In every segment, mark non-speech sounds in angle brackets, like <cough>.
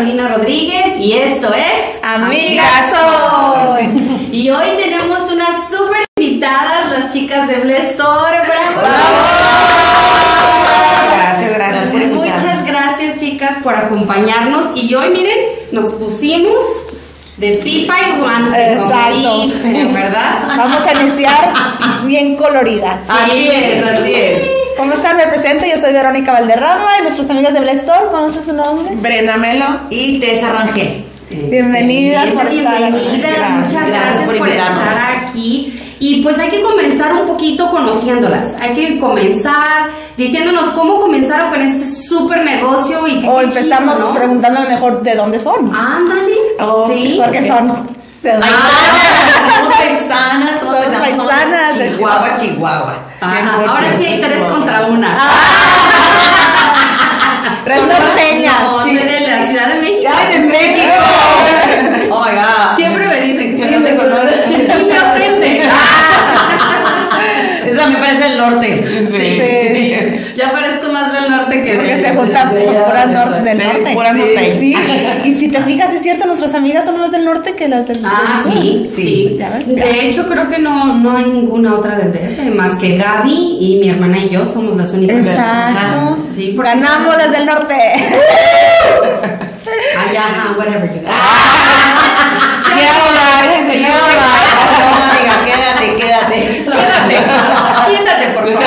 Carolina Rodríguez y esto es Amigas Soy. Y hoy tenemos unas súper invitadas, las chicas de Bless Store. ¡Bravo! Gracias, gracias por Muchas gracias chicas por acompañarnos y hoy miren, nos pusimos de pipa y guante, Exacto. dicen, ¿verdad? Vamos a iniciar bien coloridas. Así es, así es. ¿Cómo están? Me presento, yo soy Verónica Valderrama y nuestras amigas de Bless Store, ¿conocen su nombre? Brenda Melo y Tessa Rangel. Bienvenidas por estar. Bienvenidas, Gracias, muchas gracias, gracias por por, invitarnos. estar aquí. Y pues hay que comenzar un poquito conociéndolas. Hay que comenzar diciéndonos cómo comenzaron con este súper negocio y qué O qué empezamos chido, ¿no? preguntando mejor de dónde son. Ándale. Oh, sí. Porque son. Somos paisanas, somos Somos paisanas, somos paisanas de Chihuahua, Chihuahua. Ajá, Ahora sí hay tres contra una. <laughs> Red norteñas. No, sí. soy de la Ciudad de México. ¡Ay, de México! Oh my God. Siempre me dicen que soy de Sonora. <laughs> Y me ofende. <laughs> Esa me parece el norte. Sí. Ya parezco más del norte que Porque de- pura nor- del norte. pura norte. sí. <laughs> Y si te fijas, es cierto, nuestras amigas son más del norte que las del Ah, del sur. sí, sí. De hecho, creo que no, no hay ninguna otra del DF, más que Gaby y mi hermana y yo somos las únicas. Exacto. Sí, Ganamos las del norte. <laughs> Ay, ajá, whatever you <laughs> amiga, quédate, quédate. Quédate, siéntate, por favor.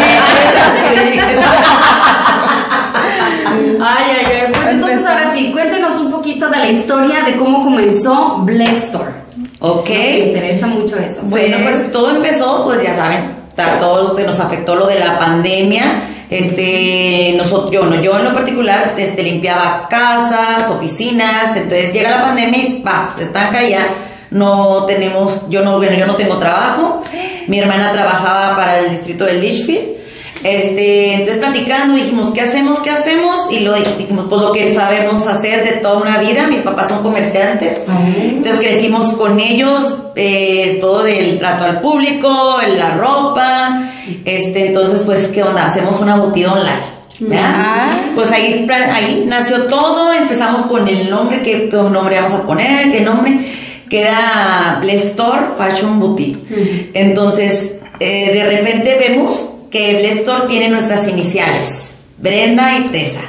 Ay, ay, ay. Pues entonces, Empezó. ahora sí, cuéntenos un poquito de la historia de cómo comenzó Bless Store. Ok. Me interesa mucho eso. Bueno, pues todo empezó, pues ya saben, a todos los que nos afectó lo de la pandemia. Este, nosotros, yo no, yo en lo particular, este, limpiaba casas, oficinas, entonces llega la pandemia y se estanca ya no tenemos, yo no, bueno, yo no tengo trabajo. Mi hermana trabajaba para el distrito de Litchfield. Este, entonces platicando dijimos, ¿qué hacemos? ¿Qué hacemos? Y lo dijimos, pues lo que sabemos hacer de toda una vida. Mis papás son comerciantes. Entonces crecimos con ellos, eh, todo del trato al público, la ropa. Este, entonces, pues, ¿qué onda? Hacemos una boutique online. ¿verdad? Ah. Pues ahí, ahí nació todo. Empezamos con el nombre, ¿qué, qué nombre vamos a poner? ¿Qué nombre? Que era Bless Store Fashion Boutique. Entonces, eh, de repente vemos que Bless Store tiene nuestras iniciales, Brenda y Tessa.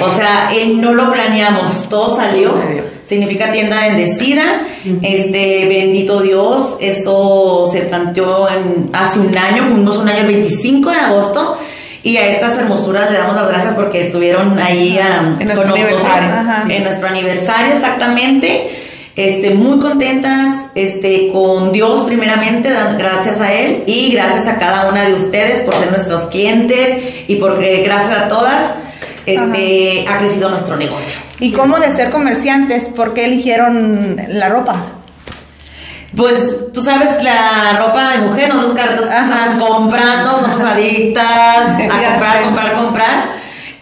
O sea, eh, no lo planeamos, todo salió. Salió. Significa tienda bendecida. Este, bendito Dios, eso se planteó en, hace un año, cumplimos un año el 25 de agosto. Y a estas hermosuras le damos las gracias porque estuvieron ahí ah, nuestro con nosotros. En nuestro aniversario, exactamente. Este, muy contentas, este, con Dios primeramente, gracias a Él y gracias a cada una de ustedes por ser nuestros clientes y porque gracias a todas, este, ha crecido nuestro negocio. ¿Y cómo de ser comerciantes? ¿Por qué eligieron la ropa? Pues tú sabes la ropa de mujer, nosotros Ajá. estamos comprando, somos adictas a <laughs> comprar, comprar, comprar.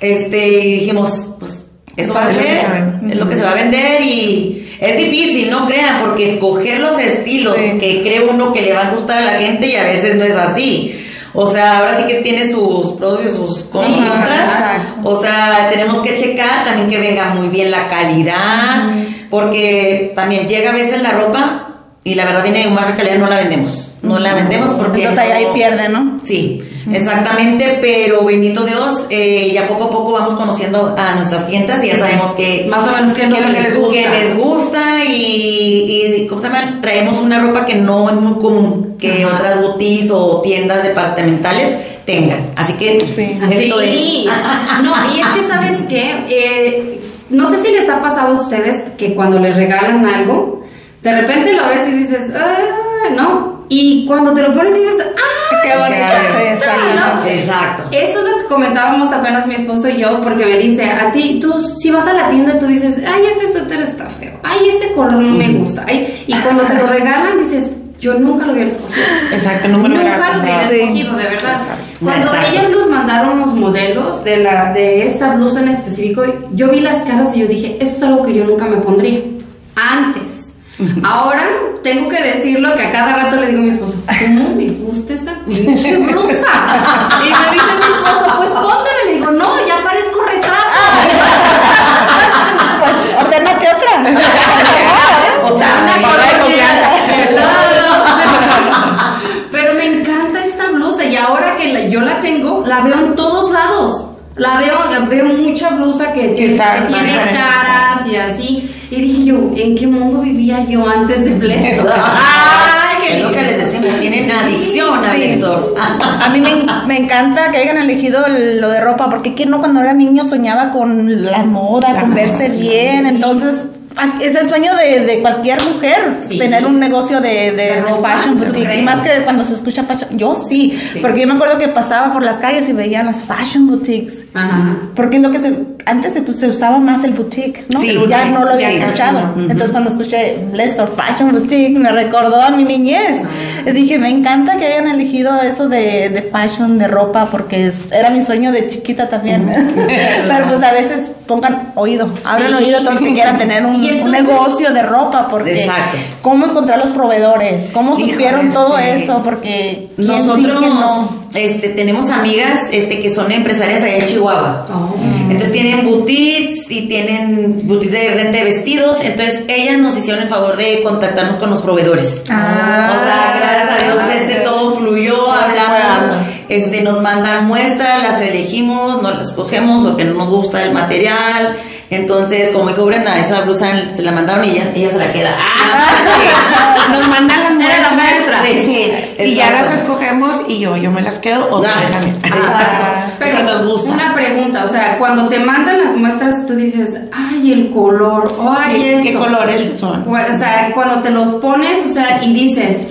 Este, y dijimos, pues eso va a ser, es lo que se va a vender y es difícil, no crean, porque escoger los estilos Sí. que cree uno que le va a gustar a la gente y a veces no es así. O sea, ahora sí que tiene sus pros y sus contras. O sea, tenemos que checar también que venga muy bien la calidad, porque también llega a veces la ropa y la verdad viene de baja calidad, no la vendemos. No la vendemos porque... Entonces ahí, ahí no- pierde, ¿no? Sí, exactamente, pero bendito Dios, eh, ya poco a poco vamos conociendo a nuestras clientas y ya sabemos que Más o menos, ¿qué es lo ¿Qué que les gusta? que les gusta y, y, ¿cómo se llama? Traemos una ropa que no es muy común que Ajá. otras boutiques o tiendas departamentales tengan. Así que Sí. esto Sí. es. <laughs> No, y es que, ¿sabes qué? Eh, no sé si les ha pasado a ustedes que cuando les regalan algo, de repente lo ves y dices, ah, no. Y cuando te lo pones y dices, ah, Qué bonito. Sí, exacto. ¿no? Exacto. Eso es lo que comentábamos apenas mi esposo y yo, porque me dice, a ti, tú, si vas a la tienda, tú dices, ay, ese suéter está feo, ay, ese color no me gusta, ay, y cuando te lo regalan, dices, yo nunca lo hubiera escogido. Exacto, no me lo hubiera Nunca lo hubiera escogido, de verdad. Exacto. Cuando Exacto. ellas nos mandaron los modelos de, la, de esta blusa en específico, yo vi las caras y yo dije, eso es algo que yo nunca me pondría. Antes. Ahora tengo que decirlo que a cada rato le digo a mi esposo, ¿cómo me gusta esa pinche blusa? Y me dice mi esposo, pues póntela. Le digo, no, ya parezco retrato. pues ordena que otra. o sea, <laughs> una color Pero me encanta esta blusa y ahora que yo la tengo, la veo en todos lados. La veo, veo mucha blusa que tiene cara caras y así. Y dije yo, ¿en qué mundo vivía yo antes de Blesto? <laughs> ¡Ay! Es lo que les decimos, tienen adicción a Sí. Víctor. A mí me, me encanta que hayan elegido lo de ropa, porque quién no cuando era niño soñaba con la moda, La con verse bien, entonces es el sueño de, de cualquier mujer, Sí. tener un negocio de, de, ropa, fashion ¿tú boutique, y más que cuando se escucha fashion, yo sí, Sí. porque yo me acuerdo que pasaba por las calles y veía las fashion boutiques. Ajá. Porque lo que se, antes se, pues, se usaba más el boutique, ¿no? Sí, ya no lo había escuchado. Entonces cuando escuché Blessor Fashion Boutique me recordó a mi niñez. Y dije, me encanta que hayan elegido eso de, de fashion, de ropa, porque es- era mi sueño de chiquita también. <laughs> Pero pues a veces pongan oído, abran oído todos que quieran tener un, un entonces- negocio de ropa, porque Exacto. cómo encontrar los proveedores, cómo Híjole, supieron todo sí. eso, porque ¿quién sí, Nosotros no? este, tenemos amigas este, que son empresarias allá en Chihuahua. Oh. Entonces tienen boutiques y tienen boutiques de venta de vestidos. Entonces ellas nos hicieron el favor de contactarnos con los proveedores. Ah. o sea, gracias a Dios este, todo fluyó, hablamos, este, nos mandan muestras, las elegimos, nos las escogemos porque no nos gusta el material. Entonces, como dijo Brenda, esa blusa se la mandaron y ella, ella se la queda. Sí. Nos mandan las muestras. muestra. Sí. Y ya las escogemos y yo, yo me las quedo o Ah, también. exacto. Pero si nos gusta. una pregunta, o sea, cuando te mandan las muestras, tú dices, ay, el color, ay, Sí, esto. ¿qué colores son? O sea, cuando te los pones, o sea, y dices,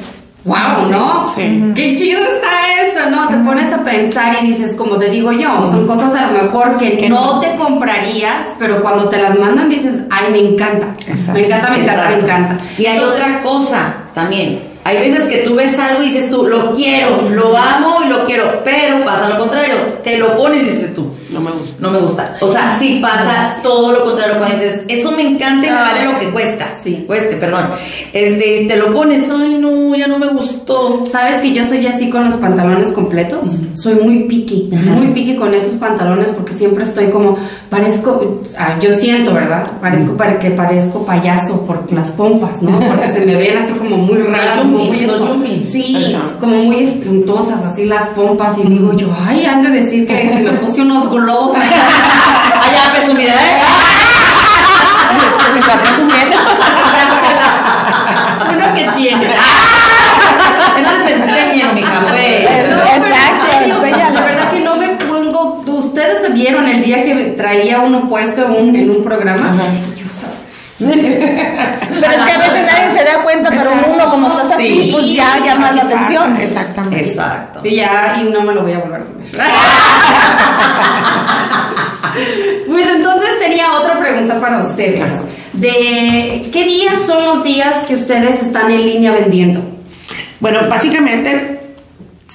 wow, Sí, ¿no? sí. Qué chido está eso, ¿no? Te pones a pensar y dices, como te digo yo, son cosas a lo mejor que, Que no, no. te comprarías, pero cuando te las mandan dices, ay, me encanta. Exacto. Me encanta, me encanta, me encanta. Y hay Entonces, otra cosa también. Hay veces que tú ves algo y dices tú, lo quiero, lo amo y lo quiero, pero pasa lo contrario, te lo pones y dices tú, No me gusta. no me gusta. O sea, sí pasa todo lo contrario cuando dices, eso me encanta y me vale lo que cuesta. Sí. Cueste, perdón. Este, te lo pones, ay no, ya no me gustó. ¿Sabes que yo soy así con los pantalones completos? Soy muy piqui, muy piqui con esos pantalones porque siempre estoy como, parezco, ah, yo siento, ¿verdad? Parezco para que parezco payaso por las pompas, ¿no? Porque se me ven así como muy raras, como muy. Sí, Ajá. como muy estruntosas así las pompas y digo yo, ay, han de decir que se me puse unos globos <laughs> allá. Ay, ya, presumida, ¿eh? Me está presumiendo. Uno que tiene. Entonces enséñalo, mija, pues. Exacto, en serio, enséñalo. De verdad que no me pongo. Ustedes vieron el día que traía uno puesto en un, en un programa. Ajá. Yo estaba. Pero es que a veces nadie se da cuenta, pero Exacto. uno como estás así, Sí. pues ya llama la atención. Exactamente. Exacto. Y ya, y no me lo voy a volver a poner. <laughs> pues entonces tenía otra pregunta para ustedes. De qué días son los días que ustedes están en línea vendiendo? Bueno, básicamente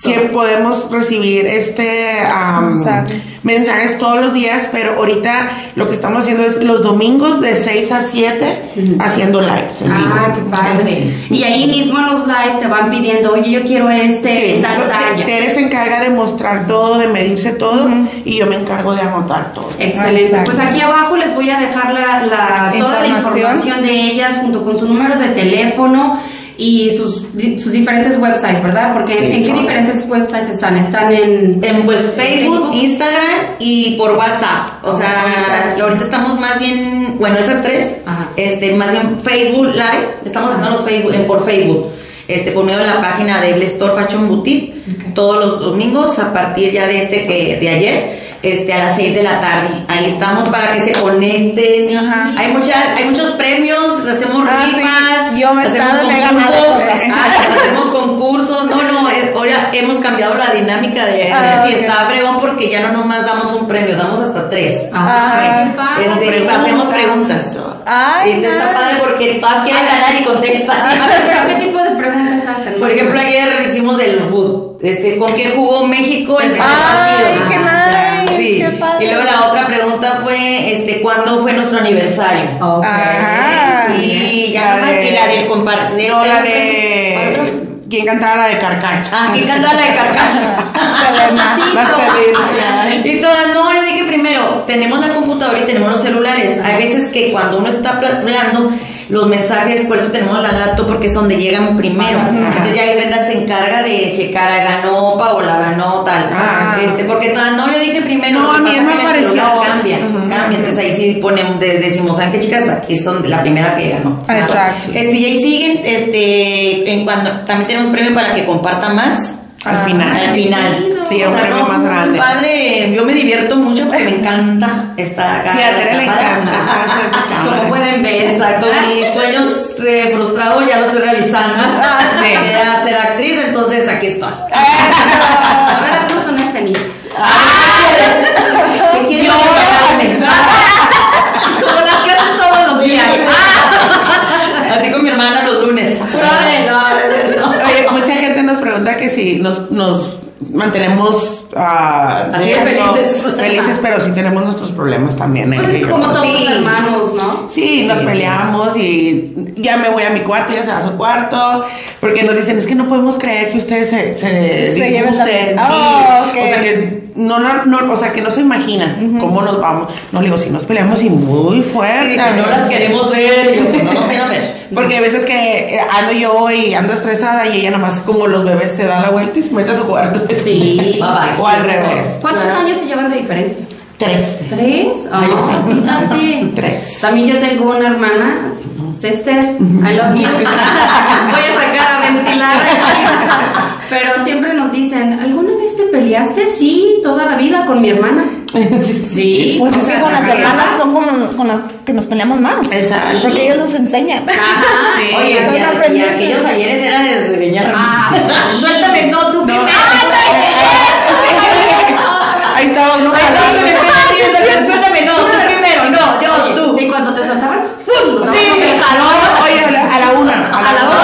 sí podemos recibir este Mensajes. mensajes todos los días, pero ahorita lo que estamos haciendo es los domingos de 6 a 7 haciendo lives en vivo. Ah, qué padre. Y ahí mismo en los lives te van pidiendo, oye, yo quiero este, Sí, tal talla. Tere se encarga de mostrar todo, de medirse todo y yo me encargo de anotar todo. Excelente. Pues aquí abajo les voy a dejar la, la- toda la Información. información de ellas junto con su número de teléfono y sus, sus diferentes websites, ¿verdad? Porque Sí, ¿en qué diferentes websites están? Están en... En pues Facebook, Facebook. Instagram y por WhatsApp. O sea, ahorita estamos más bien, bueno, esas tres, Ajá. este, más bien Facebook Live, estamos haciendo los Facebook, en- por Facebook, este, por medio de la página de Blestor Fashion Boutique, todos los domingos a partir ya de este que, de ayer. Este, a las 6 de la tarde. Ahí estamos para que se conecten. Ajá. Hay mucha, hay muchos premios, hacemos Ah, sí. Yo me hacemos concursos, ah, hacemos concursos. No, no, es- ahora hemos cambiado la dinámica de Ah, ok. está fregón porque ya no nomás damos un premio, damos hasta tres. Ah, qué padre. Este, preguntas. hacemos preguntas. Ay, y entonces está padre porque todas quieren ganar y A contestan. ver, ¿qué tipo de preguntas hacen? Por ejemplo, ayer hicimos del food. Este, ¿con qué jugó México el primer Ay, partido? qué Ajá. Nice, Sí. qué padre. Y luego la otra pregunta fue, este, ¿cuándo fue nuestro aniversario? Ok. Ah. Y ya La nada más de- que la del compartir. No, la de. ¿Quién cantaba la de Carcacha? Ah, ¿quién cantó la de carcacha? Selena. <laughs> La Selena. Y todas, no, yo dije primero, tenemos la computadora y tenemos los celulares. Hay veces que cuando uno está hablando, los mensajes, por eso tenemos la laptop, porque es donde llegan primero. Entonces ya Brenda se encarga de checar a ganó Paola, ganó tal. Este, porque no le dije primero. No, a mí me pareció- celular Cambia, Ajá. cambia. Entonces ahí sí ponemos, de- decimos, ¿saben qué chicas? Aquí son la primera que ganó. Exacto. Este, y ahí siguen, este, en cuando, también tenemos premio para que compartan más. Al final. Al final. Sí, es un premio no, más grande. Padre, yo me divierto mucho porque me encanta estar acá. Sí, a Tere le encanta estar. Como pueden ver. Exacto, mis sueños eh, frustrados ya los estoy realizando. Sí. Quería ser actriz, entonces aquí estoy. A ver, haznos una escenita. ¿Qué quieres Yo- Como las que haces todos los días. <laughs> Así con mi hermana los lunes. Ay, no, no, no. Oye, mucha gente nos si nos, nos mantenemos ah, Así de felices. felices, pero sí tenemos nuestros problemas también. Pues es como todos Sí. los hermanos, ¿no? Sí, nos peleamos y ya me voy a mi cuarto, ya se va a su cuarto, porque nos dicen, es que no podemos creer que ustedes se, se, Se disgusten". Oh. O sea que no, no, no, o sea que no se imaginan cómo nos vamos. No le digo, si nos peleamos y muy fuerte. no las queremos ver. Y yo, no nos quiero ver. <laughs> Porque a veces que eh, ando yo y ando estresada y ella nomás como los bebés se da la vuelta y se mete a su cuarto. Sí. Bye bye. O al revés. ¿Cuántos Claro. años se llevan de diferencia? Tres. ¿Tres? Ay, Ah, fíjate. Tres. También yo tengo una hermana, sister, I love you. <laughs> Voy a sacar a ventilar. <laughs> Pero siempre nos dicen, ¿alguna vez te peleaste? Sí, toda la vida con mi hermana. <laughs> Sí. Pues es que con las hermanas son con, con las que nos peleamos más. Exacto. Porque ellos nos enseñan. Ajá. Sí. Oye, y, aquellos ayeres era desgreñarnos. Ah, Suéltame, no, tú. No. Ah, Ahí estaba uno Suéltame, no, tú primero, no, yo, Oye, tú. Y cuando te soltaban, ¡pum! Nos daban Sí. el jalón. Oye, a la, a la una. A las dos.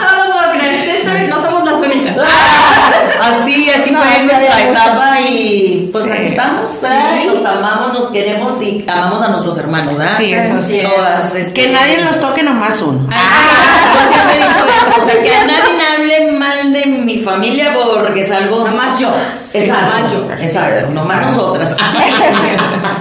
No lo puedo creer. Sister, no somos las únicas. Así, así Etapa y pues Sí. aquí estamos, ¿verdad? Sí. Nos amamos, nos queremos y amamos a nuestros hermanos, ¿verdad? Sí, eso sí. Todas. este- Que nadie nos toque nomás uno. Ah, he dicho eso, o sea, que nadie me hable mal de mi familia porque es algo... Nomás yo. Exacto, Nomás yo. exacto, nomás nosotras. <laughs>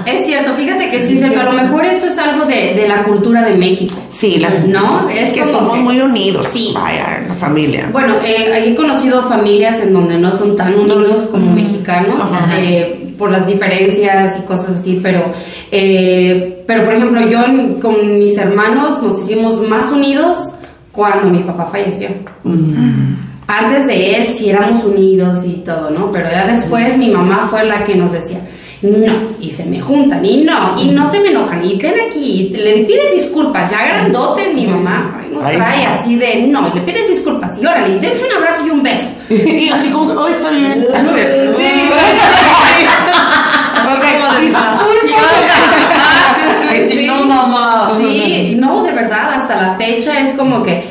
Es cierto, fíjate que sí, pero a lo mejor eso es algo de, de la cultura de México. Sí, las, ¿No? Es que somos que- muy unidos. Sí. Vaya, la familia. Bueno, eh, he conocido familias en donde no son tan unidos como mexicanos Ajá. eh, por las diferencias y cosas así, pero, eh, pero por ejemplo, yo con mis hermanos nos hicimos más unidos cuando mi papá falleció. Antes de él sí éramos unidos y todo, ¿no? Pero ya después mi mamá fue la que nos decía, no, y se me juntan, y no, y no se me enojan, y ven aquí, y te- le pides disculpas, ya grandotes mi mamá, ay, nos Ay, trae no. así de, no, y le pides disculpas, y órale, y dense un abrazo y un beso. <laughs> y así como, hoy estoy bien. <laughs> <laughs> Sí, no, mamá. Sí, no, de verdad, hasta la fecha es como que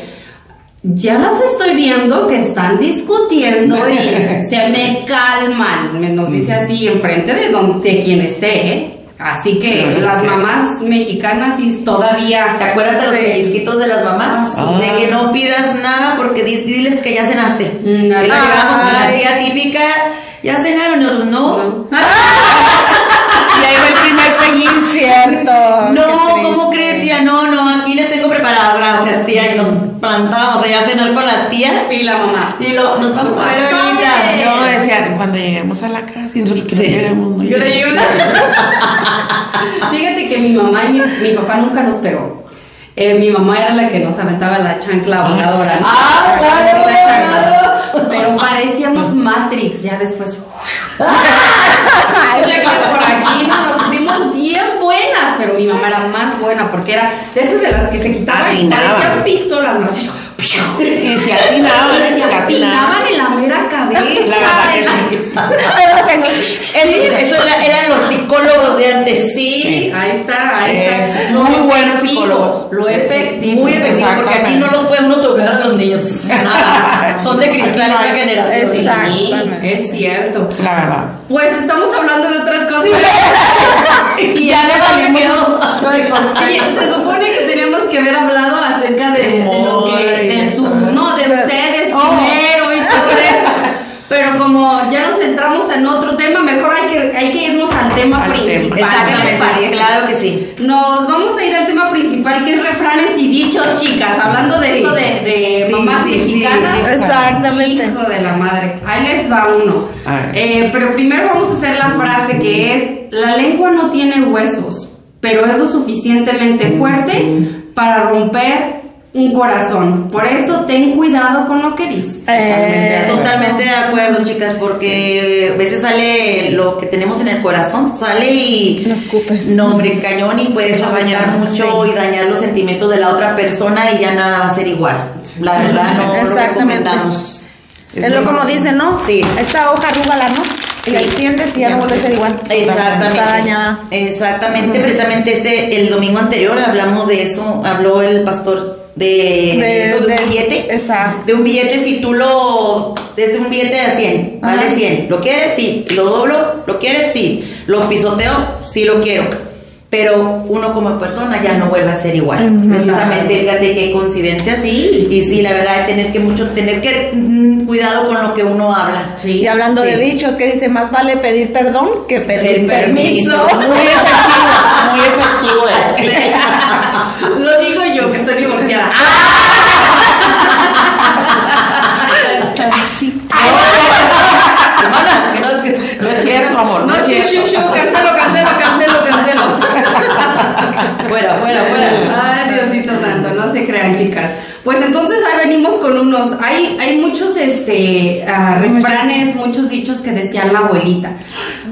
ya las estoy viendo que están discutiendo y <laughs> se me calman. Me nos dice así enfrente de donde quien esté, ¿eh? Así que las sí. mamás mexicanas sí todavía. ¿Se acuerdan de los pellizquitos de las mamás? Ah. De que no pidas nada porque di- diles que ya cenaste. Mm, que no llegamos con la tía típica, ya cenaron, nosotros no. <laughs> <laughs> Y ahí va el primer pellín. Cierto. No, ¿cómo crees, tía? No, no, aquí les tengo preparado, gracias, tía. Y nos plantábamos allá a cenar con la tía. Y la mamá. Y lo, nos vamos a ver ahorita. No, decían, cuando lleguemos a la casa y nosotros que no Sí. lleguemos, no Yo le digo, <laughs> Fíjate que mi mamá y mi, mi papá nunca nos pegó. Eh, mi mamá era la que nos aventaba la chancla voladora. ¿no? Ah, claro. La chancla. Pero parecíamos Matrix ya después. <laughs> <laughs> Por aquí, no, nos hicimos bien pero mi mamá era más buena porque era de esas de las que se quitaban y parecían pistolas. ¿no? <laughs> Y se atinaban, Y se atinaban. en la mera cabeza. La Eso, eso era- eran los psicólogos de antes. Sí, Sí. ahí está, ahí está. Muy buenos psicólogos. Lo efectivo. Muy efectivo, porque aquí no los uno tocar a los niños. <laughs> Nada. Son de cristal esta generación. Sí, Exactamente. es cierto. La verdad. Pues estamos hablando de otras cosas. <laughs> <laughs> Y ya eso me quedó. Oye, <laughs> se supone que teníamos que haber hablado acerca de, de lo que, de su, no, de ustedes Oh. primero y todo eso. Pero como ya nos centramos en otro tema, mejor hay que, hay que irnos al tema Al principal. ¿Qué les Exactamente, parece? claro que sí. Nos vamos a ir al tema principal que es refranes y dichos, chicas. Hablando de Sí. eso de, de Sí, mamás sí, sí. mexicanas. Exactamente. Hijo de la madre. Ahí les va uno. Eh, pero primero vamos a hacer la frase que es: La lengua no tiene huesos, pero es lo suficientemente fuerte para romper un corazón. Por eso ten cuidado con lo que dices. Eh, Totalmente de acuerdo, chicas, porque a veces sale lo que tenemos en el corazón, sale y... Lo escupes. No, hombre, cañón y puedes Eso afectar daña, mucho sí. y dañar los sentimientos de la otra persona y ya nada va a ser igual. La verdad, no lo recomendamos. Es lo como dicen, ¿no? Sí. Esta hoja arrúgala, ¿no? Y la extiendes y ya no vuelve a ser igual. Exactamente. Está dañada. Exactamente, precisamente este el domingo anterior hablamos de eso, habló el pastor de, de, eso, de de- un billete. exacto. De un billete si tú lo desde un billete de 100, vale Ajá. 100. ¿Lo quieres? Sí. ¿Lo doblo? ¿Lo quieres? Sí. ¿Lo pisoteo? Sí lo quiero. Pero uno como persona ya no vuelve a ser igual. Precisamente, fíjate qué coincidencia. Sí. Y sí, la verdad, es tener que mucho, tener que mm, cuidado con lo que uno habla. Sí. Y hablando de Sí. dichos, que dice, más vale pedir perdón que pedir Pedir permiso. permiso. <laughs> Muy efectivo, muy efectivo <laughs> Fuera, fuera. Ay, Diosito santo, no se crean, chicas. Pues entonces ahí venimos con unos. Hay, hay muchos este ah, refranes, muchos dichos que decían la abuelita.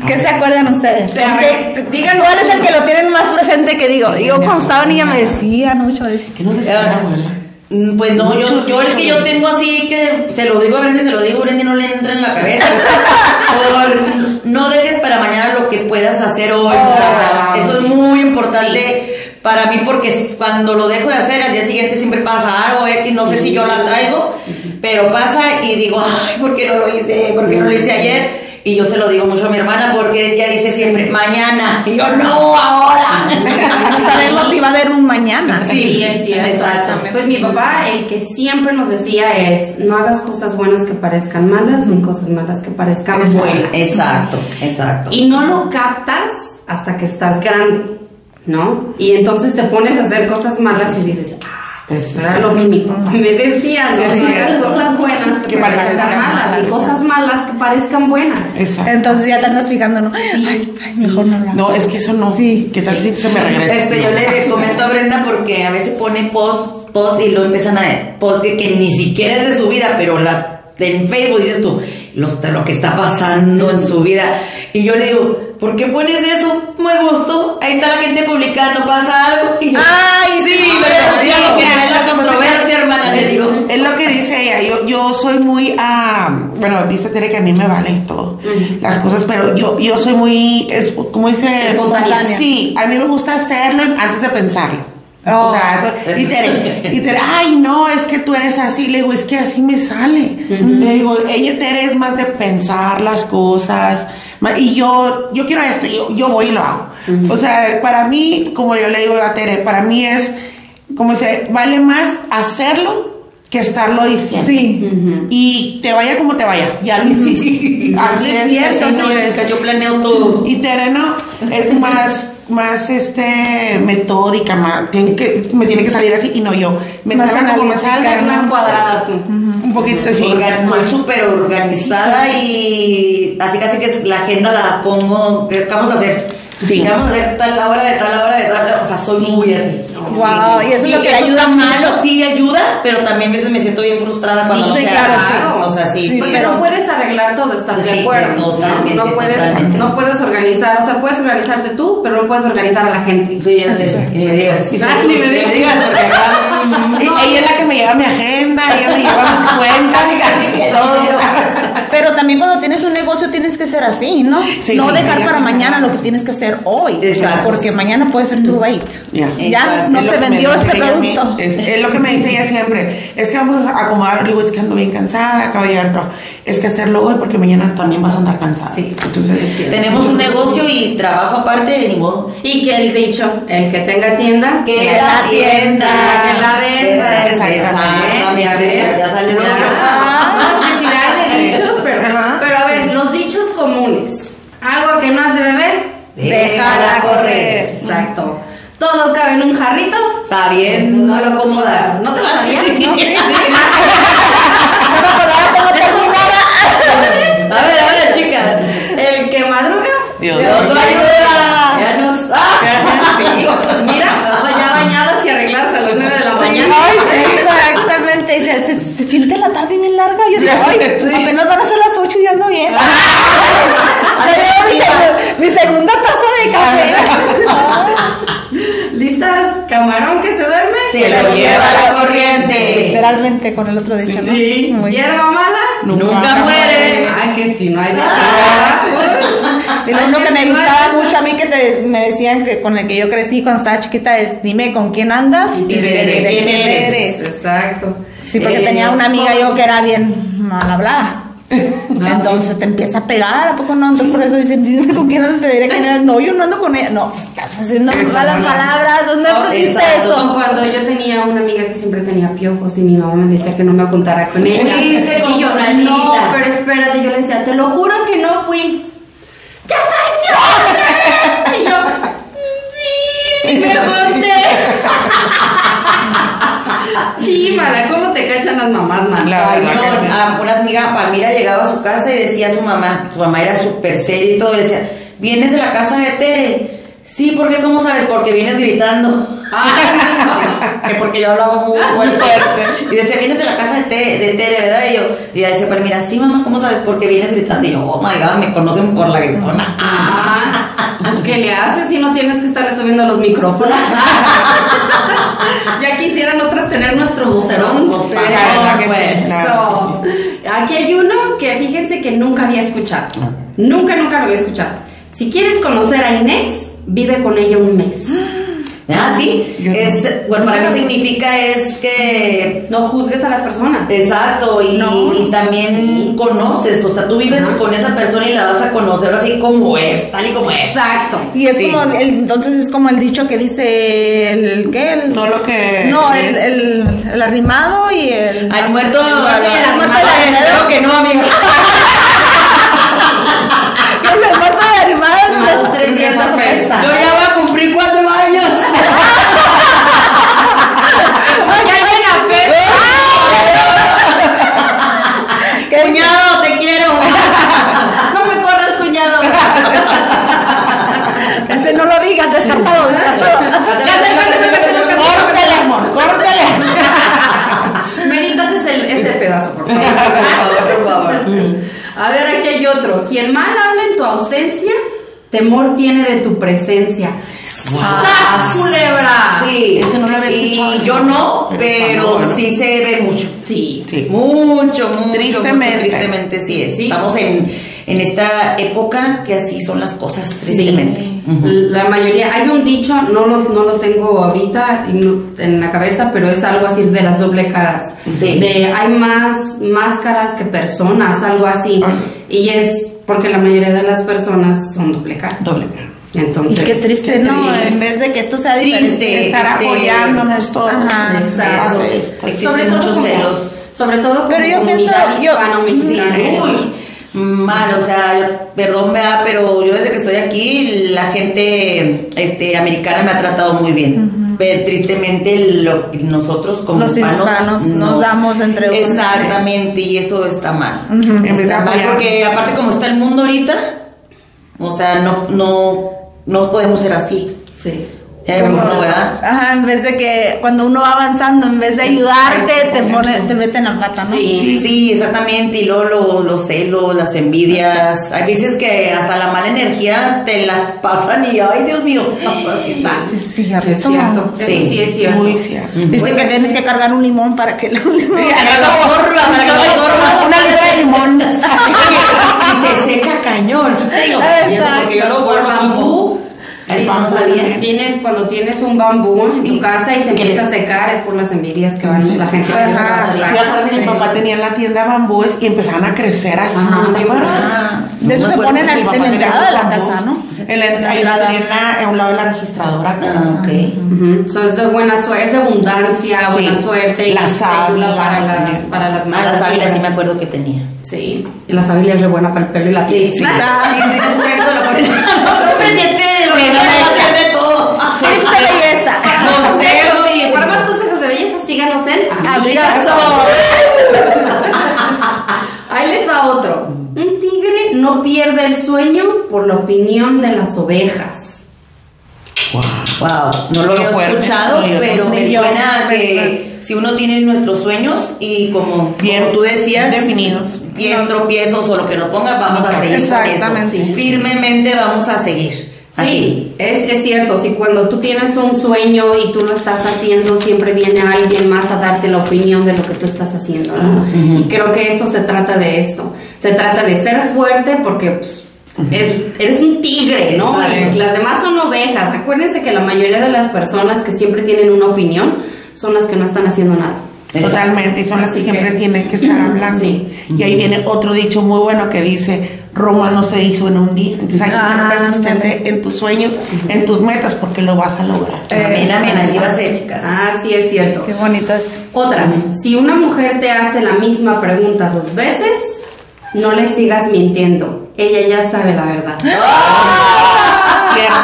¿Qué se acuerdan ustedes? Pero, a ¿Qué- ver, díganos ¿Cuál es el que lo tienen más presente que digo? Yo cuando estaba niña me decía mucho eso. ¿Qué nos decía la abuela? Mm, Pues no, yo, yo es que yo tengo así que se lo digo a Brenda, se lo digo a Brenda y no le entra en la cabeza. <laughs> Por- no dejes para mañana lo que puedas hacer hoy, Oh. muchachas. Eso es muy importante para mí porque cuando lo dejo de hacer al día siguiente siempre pasa algo, X, no sé si yo la traigo, pero pasa y digo, ay, ¿por qué no lo hice? ¿Por qué no lo hice ayer? Y yo se lo digo mucho a mi hermana porque ella dice siempre, mañana. Y yo, no, ahora. <laughs> Sabemos si va a haber un mañana. Sí, es cierto. Exactamente. Pues mi papá, el que siempre nos decía es: no hagas cosas buenas que parezcan malas, ni cosas malas que parezcan Exacto. buenas. Exacto, exacto. Y no lo captas hasta que estás grande, ¿no? Y entonces te pones a hacer cosas malas y dices, ah, Es- era lo que mi papá me decía, ¿no? Sí, cierto. cosas buenas que, Que parezcan parezcan malas y malas. cosas malas que parezcan buenas. Exacto. Entonces ya te andas fijando, ¿no? Ay, ay, mejor no. No, es que eso no. Sí. ¿Qué tal si se me regresa? Este, yo le comento a Brenda porque a veces pone post, post y lo empiezan a post que, que ni siquiera es de su vida, pero la en Facebook dices tú los, lo que está pasando en su vida y yo le digo, ¿por qué pones eso? Me gustó, ahí está la gente publicando, pasa algo y yo, Ay, sí, sí, pero sí, lo que es la controversia, hermana, le digo. Es lo que dice ella, yo, yo soy muy, ah, bueno, dice Tere que a mí me vale todo, las cosas, pero yo, yo soy muy, es, ¿cómo dice? Espontánea. Sí, a mí me gusta hacerlo antes de pensarlo. Oh. O sea, y Tere, y Tere, ay, no, es que tú eres así. Le digo, es que así me sale. Le digo, ella, Tere, es más de pensar las cosas. Y yo, yo quiero esto, yo, yo voy y lo hago. O sea, para mí, como yo le digo a Tere, para mí es, como dice, vale más hacerlo que estarlo diciendo. Sí. Y te vaya como te vaya, ya lo hiciste. <laughs> Así Sí, es, yo planeo todo. Y Tereno es más, más este metódica, más, tiene que, me tiene que salir así y no yo. Me Más salga como me salga, más cuadrada tú. Un poquito así. Organ- soy súper organizada y así casi que la agenda la pongo, ¿qué vamos a hacer? Sí. ¿Qué vamos a hacer tal hora de tal hora de tal o sea, soy muy así. Wow, y eso es lo que ayuda mucho. sí ayuda, pero también a veces me siento bien frustrada cuando no sí, se claro, sí. O sea, sí, Sí, sí, Porque pero- no puedes arreglar todo, estás de Sí, acuerdo. totalmente, no puedes, totalmente. no puedes organizar, o sea, puedes organizarte tú, pero no puedes organizar a la gente. Sí, ya sé, ni me digas. Ah, ni me digas. porque acá <laughs> mm, Y ella es la que me lleva mi agenda, ella me lleva mis cuentas y casi todo. Pero también cuando tienes un negocio tienes que ser así, ¿no? Sí, no dejar para mañana lo que tienes que hacer hoy. Exacto. Porque mañana puede ser too late. Ya. Ya no Es se vendió este mí, producto. Es, es lo que me dice ella siempre. Es que vamos a acomodar, le digo, es que ando bien cansada, acabo de llegar, pero es que hacerlo hoy porque mañana también vas a andar cansada. Sí. Entonces, tenemos un negocio y trabajo aparte, ni modo. Y que el dicho, el que tenga tienda, Que la tienda, que la venda. Exactamente. Ya sale Agua que no has de beber, todo cabe en un jarrito. Sabiéndolo cómo dar. ¿No te lo sabías? No sé. <laughs> No me acordaba cómo terminaba. <laughs> A ver, a ver, chicas. El que madruga. Dios Dios lo ayuda. Ya nos. Mira, ya bañadas y arregladas a las 9 de la mañana. Ay, sí, exactamente. Y se, se, se siente la tarde bien larga. Yo digo, ay, Sí. apenas van a ser las 8 y ando bien. Ya llevo mi, segu- mi segunda taza de café. <laughs> ¿Listas? Camarón que se duerme. Se lo lleva la corriente. Literalmente con el otro dicho, ¿no? Sí. Muy bien. Hierba mala. Nunca muere. Ay, que si no hay de Pero uno que me gustaba mucho a mí que te- me decían que con el que yo crecí cuando estaba chiquita es dime con quién andas Y diré quién eres. Exacto. Sí, porque Eh, tenía una amiga yo que era bien mal hablada. Entonces te empieza a pegar, ¿a poco no? Entonces por eso dicen, dime con quién andas, te diré quién eres. No, yo no ando con ella. No, pues estás haciendo muy malas palabras. ¿Dónde aprendiste exacto. Como eso? cuando yo tenía una amiga que siempre tenía piojos y mi mamá me decía que no me juntara con ella. Y yo, no, pero espérate, yo le decía, te lo juro que no fui. ¡Ya traes piojos! Y yo, sí, sí me <laughs> junté. <laughs> Chímala, ¿cómo te las mamás, man? La Ay, verdad no, que sí. a una amiga Palmira llegaba a su casa y decía a su mamá, su mamá era súper seria y todo, decía, ¿vienes de la casa de Tere? Sí, ¿por qué? ¿Cómo sabes? Porque vienes gritando. <laughs> que porque yo hablaba muy, muy fuerte. Y decía, vienes de la casa de Tere, de Tere ¿verdad? Y yo, y ella decía, Palmira, sí, mamá, ¿cómo sabes? Porque vienes gritando. Y yo, oh my god, me conocen por la gritona. Ah, pues ¿qué le haces si no tienes que estarle subiendo los micrófonos? <laughs> <laughs> ya quisieran otras tener nuestro vocerón. Nos Pero- sí, pues, aquí hay uno que fíjense que nunca había escuchado. Nunca, nunca lo había escuchado. Si quieres conocer a Inés, vive con ella un mes. Ah, sí. Es, bueno, para mí significa es que No juzgues a las personas. Exacto, y, No. y también conoces, o sea, tú vives Ajá. con esa persona y la vas a conocer así como es, tal y como es. Exacto. Y es Sí. como, el, entonces es como el dicho que dice el, ¿qué? El, No lo que. No, el, el, el arrimado y el... Al muerto, El muerto el muerto y el espero que no, amiga. <laughs> ¿Qué es el muerto el arrimado? A los tres días apesta. Yo ya voy a cumplir cuatro años. ¿Qué dice? Cuñado, te quiero. No me corras, cuñado. Ese no lo digas, descartado, descartado. Córtale, amor, córtale. Meditas ese, ese pedazo, por favor. Por favor. A ver, aquí hay otro. Quien mal habla en tu ausencia, temor tiene de tu presencia. ¡Sas, culebra! Sí, Ese no lo había y yo no, pero sí se ve mucho. Sí. Sí. Mucho, mucho, Tristemente. mucho, tristemente sí es. Sí. Estamos en, en esta época que así son las cosas, tristemente. Sí. Ujú. La mayoría, hay un dicho, no lo, no lo tengo ahorita en la cabeza, pero es algo así de las doble caras. Sí. De hay más máscaras que personas, algo así. Ah. Y es porque la mayoría de las personas son doble cara. Doble cara. Y Entonces. qué triste, Qué ¿no? triste. En vez de que esto sea Triste. Estar apoyándonos todos. Ajá, Exacto. Existen Sobre todo muchos celos. Sobre todo como Pero yo comunidad pienso- yo- hispano-mexicana. Uy, mal, o sea, perdón, vea, pero yo desde que estoy aquí, la gente este, americana me ha tratado muy bien. Pero tristemente lo, nosotros como Los hispanos, hispanos no. nos damos entre unos. Exactamente, y eso está mal. De Está mal porque aparte como está el mundo ahorita, o sea, no, no, no podemos ser así. Sí. Ya me no, ¿verdad? Ajá, en vez de que cuando uno va avanzando, en vez de ayudarte, te pone, te meten la pata, ¿no? Sí. Sí, exactamente. Y luego lo- los celos, las envidias. Hay veces que hasta la mala energía te la pasan y, ay, Dios mío, <laughs> así está. Sí, sí, cierto. Es cierto. Eso Sí. sí es cierto. Muy cierto. Dice que tienes que cargar un limón para que el limón. Para que lo absorba, para que lo absorba. Una libra de limón. Y se <laughs> seca cañón. Digo, y eso porque yo lo O el bambú. El Sí. Tienes, cuando tienes un bambú en tu Y- casa y se empieza le- a secar, es por las envidias que van la gente. Ajá. empieza a Sí, sacar. acuerdas que mi papá tenía en la tienda bambúes y empezaban a crecer así. Ajá. ¿verdad? De eso No se ponen en, la entrada de la casa, ¿no? La tenía en un lado de la registradora. Ah, ok. Ujú. So, es de buena suerte, es de abundancia, Sí. buena suerte y La sábila para las, para las Ah, la sábila sí me acuerdo que tenía. Sí, y la sábila es re buena para el pelo y la piel. Sí, <laughs> sí. Sí, <laughs> hacer de todo. Tips de belleza. Consejos. Y para más consejos de belleza, síganos en Amigazo. <laughs> Ahí les va otro. Un tigre no pierde el sueño por la opinión de las ovejas. Wow. wow. No lo, lo he escuchado, pero me yo, suena que si uno tiene nuestros sueños y como, bien, como tú decías, definidos, pies, tropiezos o lo que nos ponga, vamos a seguir. Exactamente. Eso. Firmemente vamos a seguir. Así. Sí, es, es cierto, si cuando tú tienes un sueño y tú lo estás haciendo, siempre viene alguien más a darte la opinión de lo que tú estás haciendo, ¿no? Y creo que esto se trata de esto, se trata de ser fuerte porque pues, es- eres un tigre, ¿no? Y las demás son ovejas. Acuérdense que la mayoría de las personas que siempre tienen una opinión son las que no están haciendo nada. Totalmente, y son las que Así siempre que- tienen que estar <laughs> hablando. Sí. Y ahí viene otro dicho muy bueno que dice, Roma no se hizo en un día. Entonces hay que Ah, ser persistente en tus sueños, en tus metas, porque lo vas a lograr. Amén, amén, así va a ser, chicas. Ah, sí es cierto. Qué bonito es. Otra, si una mujer te hace la misma pregunta dos veces, no le sigas mintiendo. Ella ya sabe la verdad. <laughs> Cierto.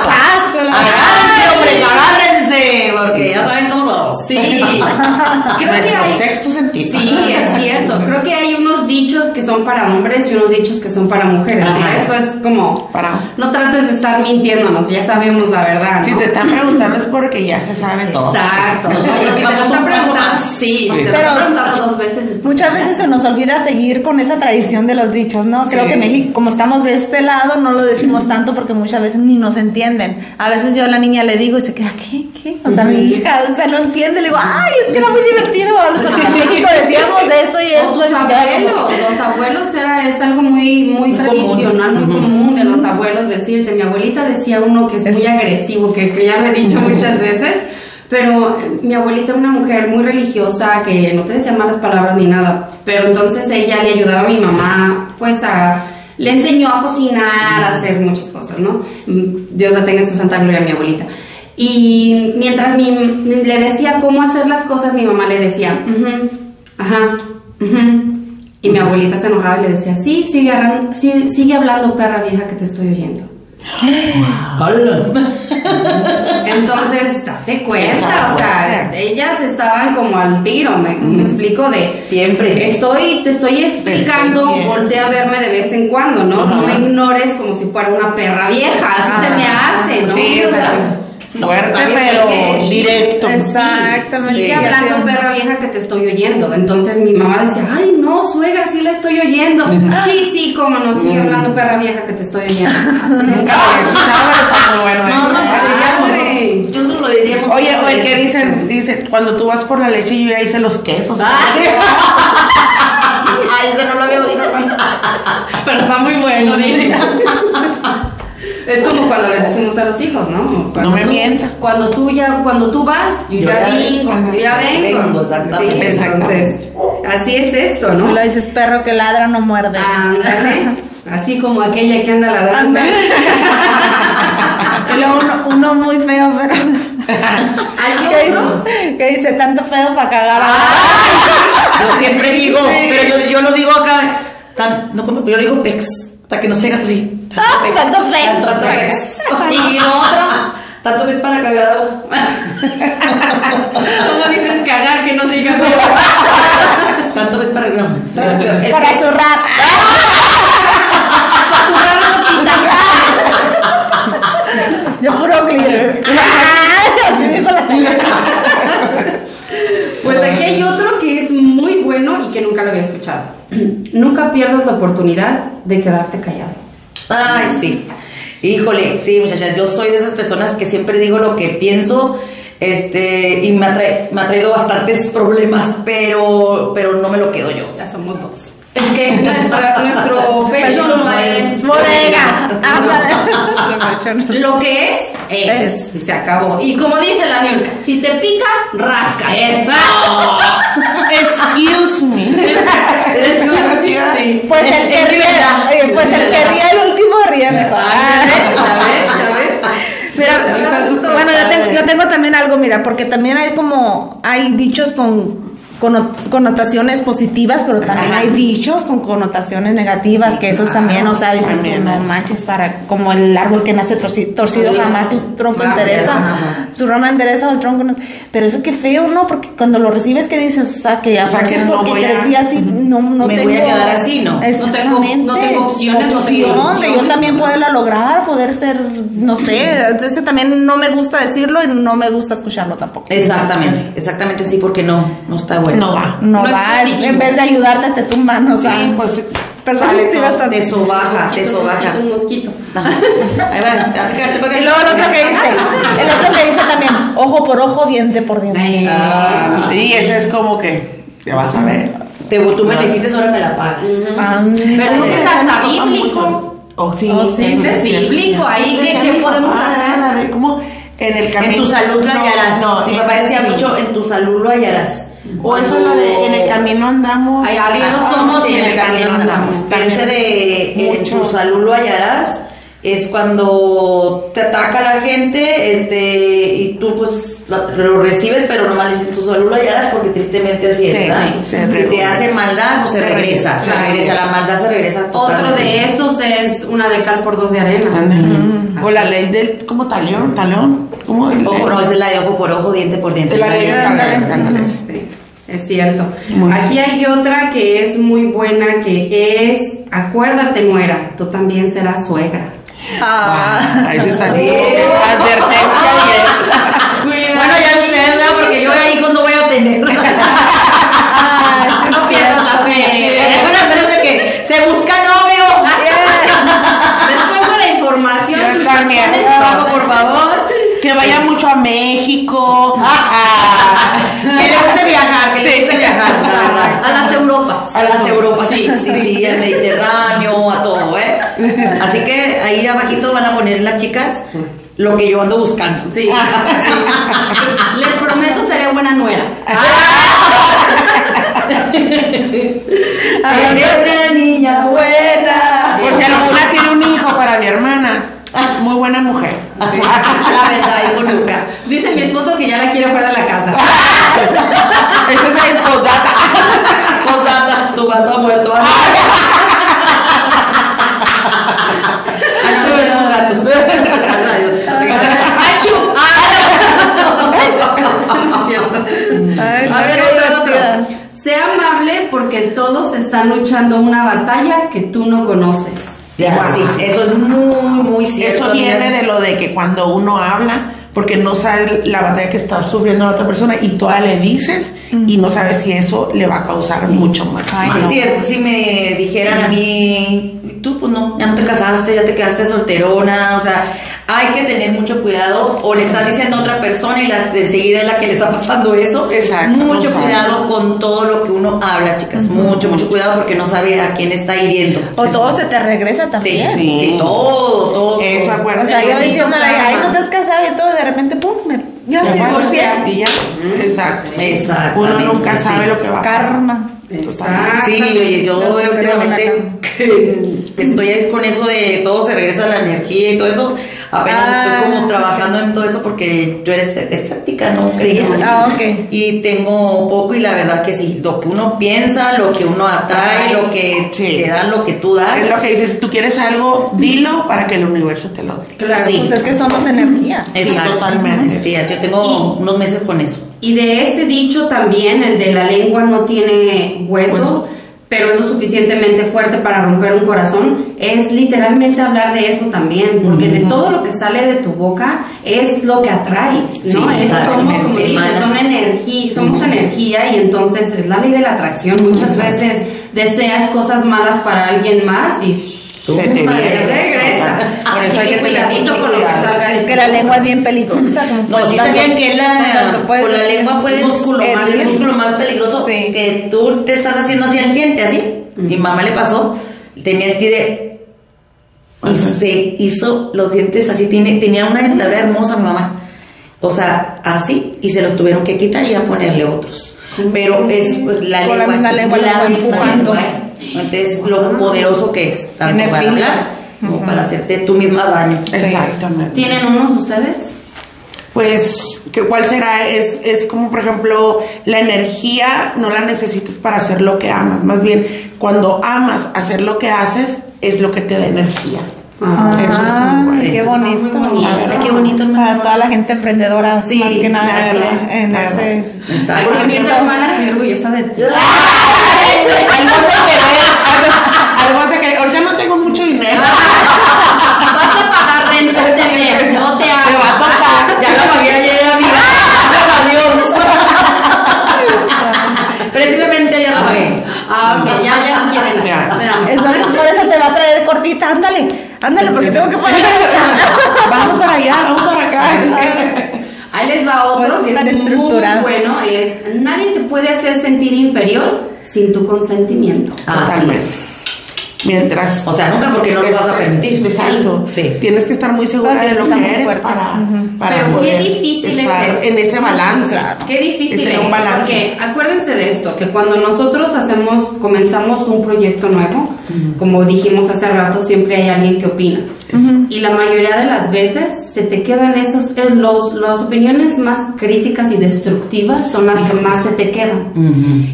Con la- Agárrense, hombres, agárrense, porque ya saben cómo somos. Sí, <laughs> creo que Nuestro hay. sexto sentido. Sí, es cierto. Creo que hay unos dichos que son para hombres y unos dichos que son para mujeres. Ajá. Esto es como. Para- No trates de estar mintiéndonos, ya sabemos la verdad. Si te están preguntando es porque ya se sabe todo. Exacto. <laughs> Si te lo están preguntando, sí, si te Pero- preguntando dos veces es Muchas veces se nos olvida seguir con esa tradición de los dichos, ¿no? Creo Sí. que México, como estamos de este lado, no lo decimos tanto porque muchas veces ni nos entienden. A veces yo a la niña le digo y se queda, ¿qué? ¿Qué? O sea, mi hija, o sea, no entiende. Le digo, ay, es que era muy divertido. O sea, en México decíamos esto y esto. y se queda como- abuelos, los abuelos era, es algo muy, muy, Muy tradicional, común. muy común de los abuelos decirte. Mi abuelita decía uno que es, muy agresivo, que, que ya me he dicho muchas veces, pero eh, mi abuelita una mujer muy religiosa que no te decía malas palabras ni nada, pero entonces ella le ayudaba a mi mamá, pues a... Le enseñó a cocinar, a hacer muchas cosas, ¿no? Mm, Dios la tenga en su santa gloria, mi abuelita. Y mientras mi, le decía cómo hacer las cosas, mi mamá le decía, "Ujú, ajá, ujú". Y mi abuelita se enojaba y le decía, sí, sigue, sí, sigue hablando, perra vieja, que te estoy oyendo. Entonces, date cuenta, o sea, ellas estaban como al tiro, me, me explico de... Siempre. Estoy, te estoy explicando, voltea a verme de vez en cuando, ¿no? No me ignores como si fuera una perra vieja, así se me hace, ¿no? Sí, o sea, fuerte, pero Exactamente. Sigue Sí. hablando perra vieja que te estoy oyendo. Entonces mi mamá decía, ay no, suegra, sí la estoy oyendo. Sí, sí, cómo no, sigue hablando perra vieja que te estoy oyendo. <laughs> Así Nunca lo había escuchado, pero está muy bueno. No, no, lo diríamos. Nosotros lo diríamos. Oye, o el que dicen, dice, cuando tú vas por la leche yo ya hice los quesos. <laughs> Ay, eso no lo había oído. Pero está muy bueno, dile. <laughs> Es como cuando les decimos a los hijos, ¿no? Cuando No me tú- mientas. Cuando tú ya, cuando tú vas, yo, Yo ya ya vengo, yo ya vengo. Vengo, exactamente. Sí, entonces, así es esto, ¿no? Y lo dices, perro que ladra no muerde. Ándale. Así como aquella que anda ladrando. Ándale. <laughs> y luego uno, uno muy feo, pero. Hay que, dice, que dice tanto feo para cagar. Yo siempre digo, pero yo, yo lo digo acá, tan, no, yo lo digo pex, hasta que no se así. Ah, tanto pex. Tanto pex. Y lo otro, <laughs> Tanto pex para cagar agua. ¿cómo <laughs> dices cagar que no se diga <laughs> Tanto pex para no. El Para zurrar. Yo puro glitter. Así dijo la Pues aquí hay otro que es muy bueno y que nunca lo había escuchado. Nunca pierdas la oportunidad de quedarte callado. Ay, sí. Híjole, sí, muchachas, yo soy de esas personas que siempre digo lo que pienso, este, y me ha, trae- me ha traído bastantes problemas, pero, pero no me lo quedo yo. Ya somos dos. Es que nuestra, nuestro pecho no es bodega. <laughs> Lo que es, es. Y se acabó. Y como dice la Niurka, si te pica, rasca. Esa. <laughs> Excuse me. Sí. Pues el que ríe, pues el que ríe el último ríe mejor. Mira, bueno, yo tengo, yo tengo también algo, mira, porque también hay como, hay dichos con, connotaciones positivas, pero también Ajá. hay dichos con connotaciones negativas, que eso es también, o sea, dices tú, no es. manches, para como el árbol que nace torci- torcido, Sí. jamás su tronco endereza, su rama endereza o el tronco no. Pero eso qué feo, ¿no? Porque cuando lo recibes, ¿qué dices? O sea, que a porque a- crecí así, no, no Me tengo... voy a quedar así, ¿no? No tengo- no tengo opciones, no tengo Opción de yo también poderla lograr, poder ser, no sé, ese también no me gusta decirlo y no me gusta escucharlo tampoco. Exactamente, exactamente sí, porque no, no está bueno. No va. No, va, en vez de ayudarte te tumban, o sea, Sí, pues también. Te sobaja, te Un sobaja. mosquito, un mosquito. Ahí va, acá. Y luego el otro que dice, el otro que dice también, ojo por ojo, diente por diente. Ay, Ah. Y ese es como que, ya vas a ver. Te, tú me lo hiciste, ahora me la pagas. Pero es hasta bíblico. Oh, sí. Oh, sí, ese es bíblico, ahí, ¿qué- qué podemos hacer? A ver, ¿cómo? En el camino. En tu salud lo hallarás. No, Mi papá decía sí. mucho, en tu salud lo hallarás. O eso es lo de, en el camino andamos. Ay, arriba somos y en el camino andamos. Pero ese de en tu Mucho. salud lo hallarás es cuando te ataca la gente este y tú pues lo recibes pero nomás dices en tu salud lo hallarás porque tristemente así es Sí, ¿verdad? sí, se si te hace maldad pues se, Se regresa se regresa. la maldad se regresa Otro totalmente. de esos es una de cal por dos de arena. O la ley del, ¿cómo taleón? ¿Taleón? ¿Cómo? El- ojo no esa es la de ojo por ojo diente por diente La ley. Sí, es cierto. Muy Aquí hay otra que es muy buena, que es, acuérdate, nuera, tú también serás suegra. Ah. Ahí se está así. Advertencia ustedes porque yo ahí cuando voy a tener <laughs> Ah, sí, <laughs> no sí, pierdas la sí. fe bueno a menos de que se busca novio Les <laughs> pongo la información. Y también. Pago, por favor Que vaya mucho a México. Que le guste viajar, que le guste viajar, la verdad. A las Europas. A las Europas, sí, sí, sí, al Mediterráneo, a todo, ¿eh? Así que ahí abajito van a poner las chicas lo que yo ando buscando. Sí. sí. Les prometo seré buena nuera. Seré <laughs> una niña buena. Por si alguna tiene un hijo para mi hermana. Muy buena mujer. La verdad, hijo nunca. Dice mi esposo que ya la quiere fuera de la casa. <laughs> Ese es el postdata. Posdata, tu gato ha muerto. Ay, no tenemos gatos. Gracias a Dios. ¡Achú! Ah, cierto. Ay, no, A ver, qué otro, otro. divertidas. Sé todos están luchando una batalla que tú no conoces. Ya, sí, eso es muy, muy cierto. Eso viene amigas. de lo de que cuando uno habla, porque no sabe la batalla que está sufriendo la otra persona y tú le dices y no sabes si eso le va a causar mucho más. Ay, no. Es- si me dijeran a mí, tú pues no, ya no te casaste, ya te quedaste solterona, o sea, hay que tener mucho cuidado, o le estás diciendo a otra persona y la, de enseguida es la que le está pasando eso. Exacto, Mucho no cuidado con todo lo que uno habla, chicas, mucho, mucho cuidado porque no sabe a quién está hiriendo. O todo se te regresa Sí, también. sí, sí, todo, todo. Eso, acuérdate. O sea, yo diciéndole, ay, no te has casado y todo, de repente, pum, me, ya Te me divorcié. ya. Exacto. Exactamente, Uno nunca sí. sabe lo que va a pasar. Karma. Exacto. Sí, oye, yo últimamente <laughs> estoy con eso de todo se regresa la energía y todo eso. Apenas Ah. estoy como trabajando en todo eso porque yo era escé- escéptica, no creía. Ah, ok. Y tengo poco y la verdad que sí, lo que uno piensa, lo que uno atrae, lo que Sí. te dan, lo que tú das. Es lo que dices, si tú quieres algo, dilo para que el universo te lo dé. Claro. Sí. Pues es que somos energía. Exacto. totalmente. Este, ya, yo tengo unos meses con eso. Y de ese dicho también, el de la lengua no tiene hueso, Hueso. Pero es lo suficientemente fuerte para romper un corazón, es literalmente hablar de eso también, porque de todo lo que sale de tu boca es lo que atraes, ¿no? Sí, es, somos, como dices, son energía, somos energía y entonces es la ley de la atracción. Muchas veces deseas cosas malas para alguien más y Se te viene. Por eso Así hay que cuidadito mucho con lo que salga de Es que la lengua es bien peligrosa. No, sí sabían que la, con la lengua puedes músculo más el músculo más peligroso Sí. que tú te estás haciendo así al diente, así. Mi mamá le pasó, tenía el tide y se hizo los dientes así, tiene, tenía una dentadura hermosa mi mamá. O sea, así, y se los tuvieron que quitar y a ponerle otros. Pero es pues, la Con la lengua, misma así, lengua la la empujando. lengua, ¿eh? Entonces, lo poderoso que es, tanto para hablar como para hacerte tú misma daño. Exactamente. ¿Tienen unos ustedes? pues, ¿cuál será? Es, es como, por ejemplo, la energía no la necesitas para hacer lo que amas. Más bien, cuando amas hacer lo que haces, es lo que te da energía. Ah. Eso es muy bueno. qué bonito. Bonito. Ay, qué bonito, Para toda la gente emprendedora, Sí, más que nada, claro, sí, en claro. ese Exacto. Porque mi hermana estoy orgullosa de ti. <laughs> Al bote que al bote que ahorita no tengo mucho dinero. Vas a pagar renta este mes, no te Te va a hagas. tocar. Ya la pagué ayer, amiga. Gracias a Dios. Precisamente ya la pagué. Ah, ya, ya no quieren. Ya. <laughs> Entonces por eso te va a traer cortita, ándale, ándale, porque tengo que poner. <laughs> Vamos para allá, vamos para acá. <laughs> Ahí les va otro Pues, que es muy bueno, es nadie te puede hacer sentir inferior sin tu consentimiento. Así es. Mientras. O sea, nunca porque no lo vas a permitir. Exacto. Sí. Tienes que estar muy segura de lo que eres fuerte. para, para Pero qué poder difícil es estar eso. en ese balance. Qué difícil es, un balance. porque acuérdense de esto, que cuando nosotros hacemos, comenzamos un proyecto nuevo, como dijimos hace rato, siempre hay alguien que opina. Y la mayoría de las veces se te quedan esos, eh, los, las opiniones más críticas y destructivas son las que más se te quedan.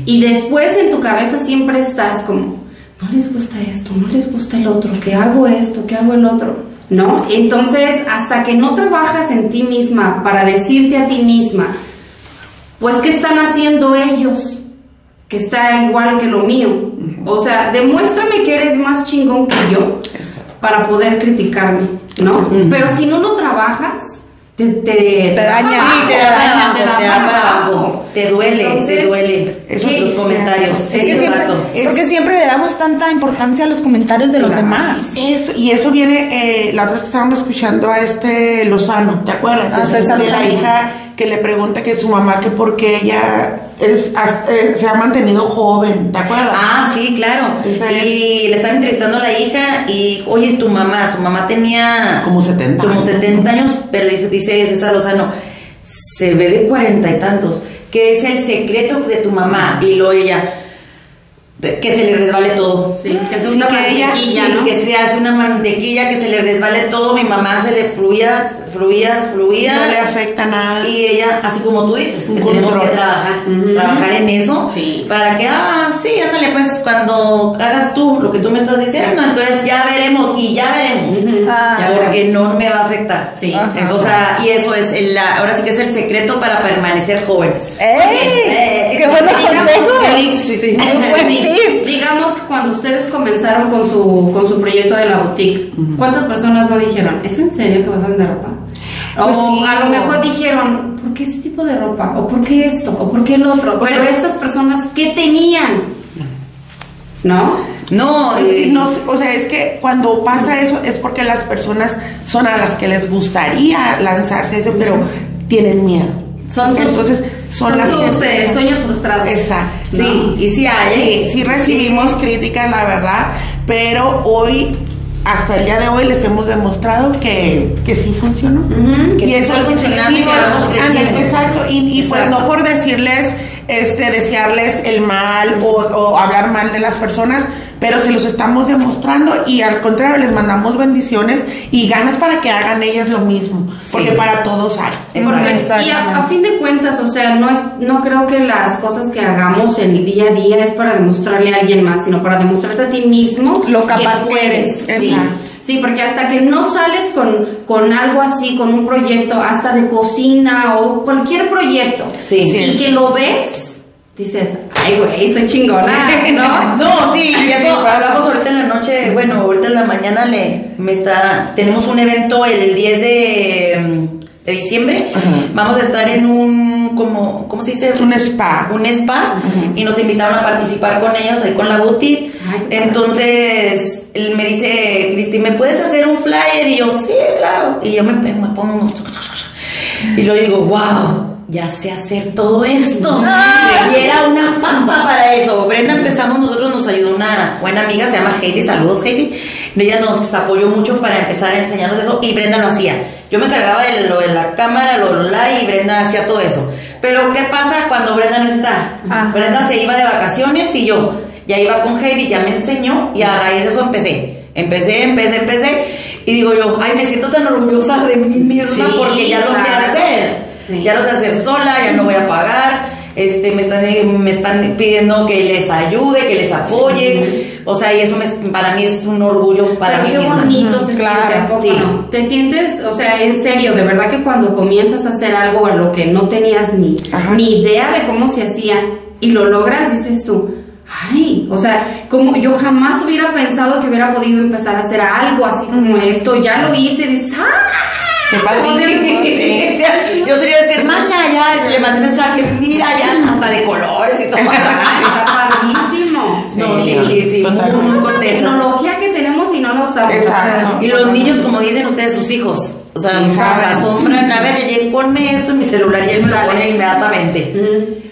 Y después en tu cabeza siempre estás como, no les gusta esto, no les gusta el otro, que hago esto, que hago el otro, ¿no? Entonces, hasta que no trabajas en ti misma para decirte a ti misma, pues, ¿qué están haciendo ellos? Que está igual que lo mío. O sea, demuéstrame que eres más chingón que yo para poder criticarme, ¿no? Pero si no lo trabajas, te, te, Te daña. Sí, te da para abajo, te da para abajo. Te duele, te Entonces, duele. eso Esos sí, comentarios. es que siempre, porque siempre le damos tanta importancia a los comentarios de los Claro. demás. Eso, y eso viene, eh, la otra vez que estábamos escuchando a este Lozano, ¿te acuerdas? Ah, de la hija que le pregunta que su mamá que porque ella es, se ha mantenido joven, ¿te acuerdas? Ah, sí, claro. Esa es. Y le están entrevistando a la hija y, oye, tu mamá, su mamá tenía... Como 70 Como años. 70 años, pero dice, César Lozano, se ve de cuarenta y tantos. ¿Qué es el secreto de tu mamá? Y luego ella, que se le resbale todo. Sí, que es Sí, una que ella- mantequilla, Sí, ¿no? que se hace una mantequilla, que se le resbale todo. Mi mamá se le fluía, fluía, fluía. No le afecta nada. Y ella, así como tú dices, Un que tenemos que trabajar, trabajar en eso, Sí. para que, ah, sí, ándale, pues cuando hagas tú lo que tú me estás diciendo, entonces ya veremos y ya veremos. Ah, ya Porque no me va a afectar. Sí. Ajá. O sea, y eso es, el- la- ahora sí que es el secreto para permanecer jóvenes. ¡Ey! ¡Qué buenos digamos, consejos! Sí, buen Sí, tip. digamos que cuando ustedes comenzaron con su, con su proyecto de la boutique, ¿cuántas personas no dijeron, ¿es en serio que vas a vender ropa? O Pues sí, a lo o- mejor dijeron, ¿por qué ese tipo de ropa? ¿O por qué esto? ¿O por qué el otro? Pero estas personas, ¿qué tenían? ¿No? No, Pues sí, eh, no o sea, es que cuando pasa eso es porque las personas son a las que les gustaría lanzarse eso, pero tienen miedo. Son sus, Entonces, son, son las sus que- eh, sueños frustrados. Exacto. sí, ¿no? y sí hay. ¿eh? Sí, sí recibimos críticas, la verdad, pero hoy, hasta el día de hoy, les hemos demostrado que, que sí funcionó. Que sí está funcionando y que vamos ándale, creciendo. exacto, y, y pues no por decirles, este, desearles el mal o, o hablar mal de las personas, pero se los estamos demostrando y al contrario les mandamos bendiciones y ganas para que hagan ellas lo mismo, porque Sí. para todos hay. Porque- y a, a fin de cuentas, o sea, no es, no creo que las cosas que hagamos en el día a día es para demostrarle a alguien más, sino para demostrarte a ti mismo Lo capaz que puedes. eres. Sí. Sí, porque hasta que no sales con, con algo así, con un proyecto, hasta de cocina o cualquier proyecto, Sí. y Sí, que sí, lo ves, dices, ay, güey, soy chingona, ¿no? <laughs> No, sí, y eso hablamos ahorita en la noche, bueno, ahorita en la mañana le me está tenemos un evento el 10 de, mm, de diciembre. Ajá. Vamos a estar en un como ¿cómo se dice? Un spa. Un spa y nos invitaron a participar con ellos ahí con la boutique. Ay, Entonces, él me dice, Cristi, ¿me puedes hacer un flyer? Y yo, sí, claro. Y yo me, me pongo y luego digo, wow, ya sé hacer todo esto. Y era una pampa para eso. Brenda empezamos, nosotros nos ayudó una buena amiga, se llama Heidi, saludos Heidi. Ella nos apoyó mucho para empezar a enseñarnos eso y Brenda lo hacía. Yo me encargaba de lo de la cámara, lo la y Brenda hacía todo eso. Pero ¿qué pasa cuando Brenda no está? Ajá. Brenda se iba de vacaciones y yo ya iba con Heidi, ya me enseñó y a raíz de eso empecé. Empecé, empecé, empecé. Y digo yo, ay, me siento tan orgullosa de mí misma Sí, porque ya lo sé hacer. Sí. Ya lo sé hacer sola, ya no voy a pagar. Este, me están, me están pidiendo que les ayude, que les apoye. O sea, y eso me- para mí es un orgullo para Pero mí qué misma. bonito se claro, siente, ¿a poco sí. no? Te sientes, o sea, en serio, de verdad que cuando comienzas a hacer algo a lo que no tenías ni, Ajá. ni idea de cómo se hacía y lo logras, dices tú, ay, o sea, como yo jamás hubiera pensado que hubiera podido empezar a hacer algo así como esto, ya lo hice, dices, ¡ah! Qué padrísimo. sí. <laughs> Yo sería decir, mana, ya, le mandé mensaje, mira, ya, hasta de colores y todo. <laughs> Está padrísimo. No, sí, sí, sí, muy, muy tecnología que tenemos y no lo usamos. Exacto. Y los niños, como dicen ustedes, sus hijos, o sea, Sí, se asombran, a ver, oye, ponme esto en mi celular y él me lo pone inmediatamente.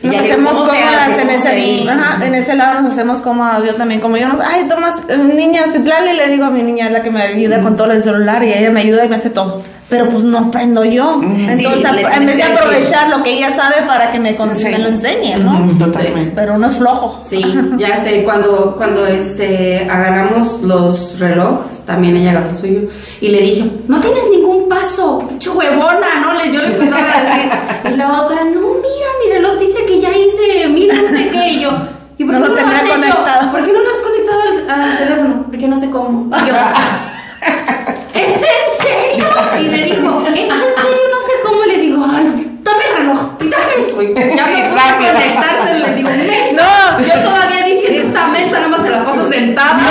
Nos hacemos ¿cómo se cómodas en ¿Cómo se ese, dice? ajá, en ese lado nos hacemos cómodas. Yo también, como yo no ay, tomas, eh, niña, Citlali, le digo a mi niña, es la que me ayuda con todo el celular y ella me ayuda y me hace todo. Pero pues no aprendo yo. Entonces, Sí, en vez de aprovechar lo que ella sabe para que me, con- Sí. me lo enseñe, ¿no? Totalmente. Pero uno es flojo. Sí, <laughs> ya sé, cuando, cuando este, agarramos los relojes, también ella agarró el suyo, y le dije, no tienes ningún paso, pinche huevona, ¿no? Le, yo le empezaba a decir, y la otra, no, mira, mi reloj dice que ya hice mil no sé qué, y yo, ¿y por No qué lo no, lo has hecho? conectado. ¿Por qué no lo has conectado al, al teléfono? Porque no sé cómo. Y yo, <laughs> ¿es y dame esto. Y ya me puse a Rápido. conectarse, le digo, mensa. No. yo todavía diciendo esta mensa, nada más se la paso sentada. <laughs>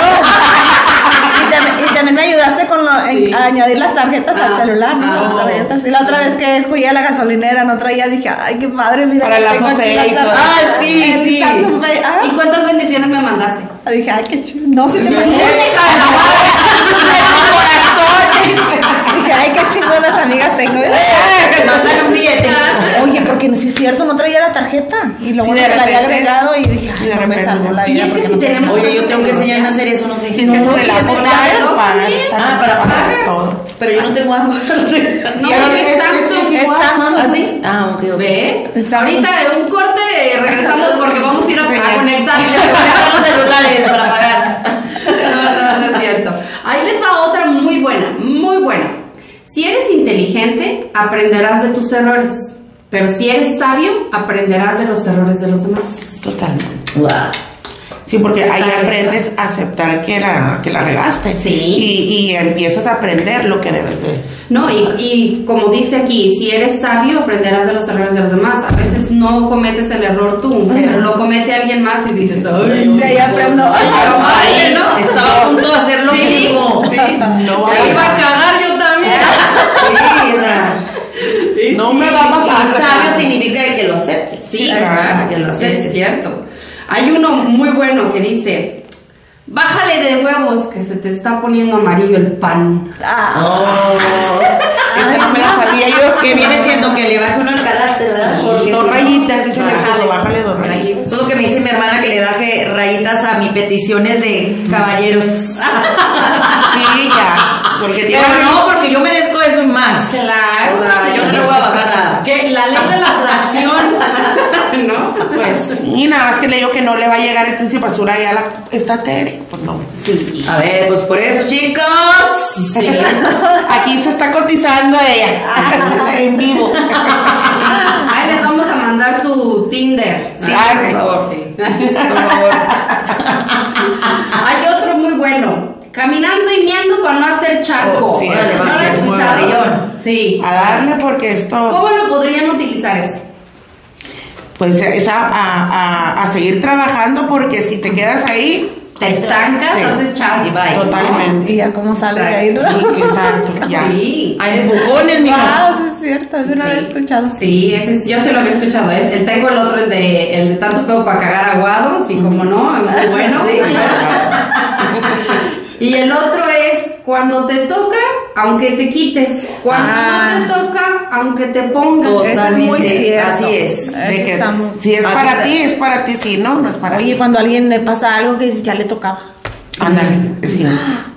Y también, y también me ayudaste con lo- en- Sí. a añadir las tarjetas Ah, al celular, ¿no? ah. Las tarjetas. Y la otra vez que fui a la gasolinera, no traía, dije, ay, qué padre, mira. Para Pay y la todo. Ah, sí, sí. Ah. ¿Y cuántas bendiciones me mandaste? Dije, ay, qué chido. No, sí te mandé. <laughs> <laughs> Dije, ay, qué chingonas amigas tengo. Mandan un billete. Oye, porque sí es cierto, no traía la tarjeta. Y lo Sí, de que la había repente. agregado y dije, Y ay, de no me repente. salvó la Y vida. es que si no tenemos- Oye, yo tengo que enseñarme a hacer eso, no sé. Si no, pagas sí. también Ah, para pagar. todo. Pero yo no tengo agua. <laughs> No, Sí, es es- Samsung. es- Samsung. ¿Ah, sí? Ah, ok, ok. ¿Ves? Ahorita de un corte regresamos <laughs> porque vamos a ir a, conectar. Y los celulares para pagar. <laughs> No, no, no es cierto. Ahí les va otra muy buena, muy buena. Si eres inteligente, aprenderás de tus errores. Pero si eres sabio, aprenderás de los errores de los demás. Totalmente. Wow. Sí, porque ahí aprendes a aceptar que la, que la regaste. Sí. Y, y empiezas a aprender lo que debes de. No, y, y como dice aquí, si eres sabio, aprenderás de los errores de los demás. A veces no cometes el error tú, pero lo comete alguien más y dices, ay, De ahí aprendo. Ay, ¿no? Estaba a punto de hacer lo Sí, mismo. sí. No Se iba a cagar yo también. Sí, o sea. No Sí, me va a Y sabio significa que lo aceptes. Sí, claro, que lo es aceptes. cierto. Hay uno muy bueno que dice, bájale de huevos que se te está poniendo amarillo el pan. Ah, Oh. <laughs> Esa no me la sabía yo. Que viene siendo que le baje uno el carácter, ¿verdad? Porque Dos rayitas, dice mi esposo, Bájale. dos rayitas. Eso es lo que me dice mi hermana que le baje rayitas a mis peticiones de caballeros. Sí, ya. Porque Pero no, porque yo merezco eso y más. Claro. Yo no le voy a bajar nada. Que la ley de la atracción, <laughs> ¿no? Pues sí, nada más que le digo que no le va a llegar el príncipe azul allá a la está Tere. Pues no. Sí. A ver, pues por eso, chicos. Aquí se está cotizando ella. <laughs> en vivo. Ahí les vamos a mandar su Tinder. Sí, Ay, por sí. favor. Sí. <laughs> Por favor. Hay otro muy bueno. Caminando y miando para no hacer charco. Oh, sí, ¿No lo ese han es muy escuchado? Sí. A darle porque esto, ¿Cómo lo podrían utilizar ese? pues es a, a- a- a seguir trabajando porque si te quedas ahí, Te estancas, Sí. haces charco. Y bye. totalmente. y ya cómo sale de ahí. ¿no? Sí, exacto, <laughs> ya. Sí. A empujones, mi Wow, sí es cierto, eso no lo había Sí. escuchado. Sí, ese es- yo se lo había escuchado. Es, el, tengo el otro, el de, el de tanto peo para cagar aguado, sí, como no, muy bueno. <laughs> Y el otro es cuando te toca, aunque te quites. Cuando Ah. no te toca, aunque te pongas. Total. Eso es muy Totalmente, cierto. así es. De que si es Así para ti, es para ti, si no, no es para Oye, ti. cuando a alguien le pasa algo que dices, ya le tocaba. Ándale, sí.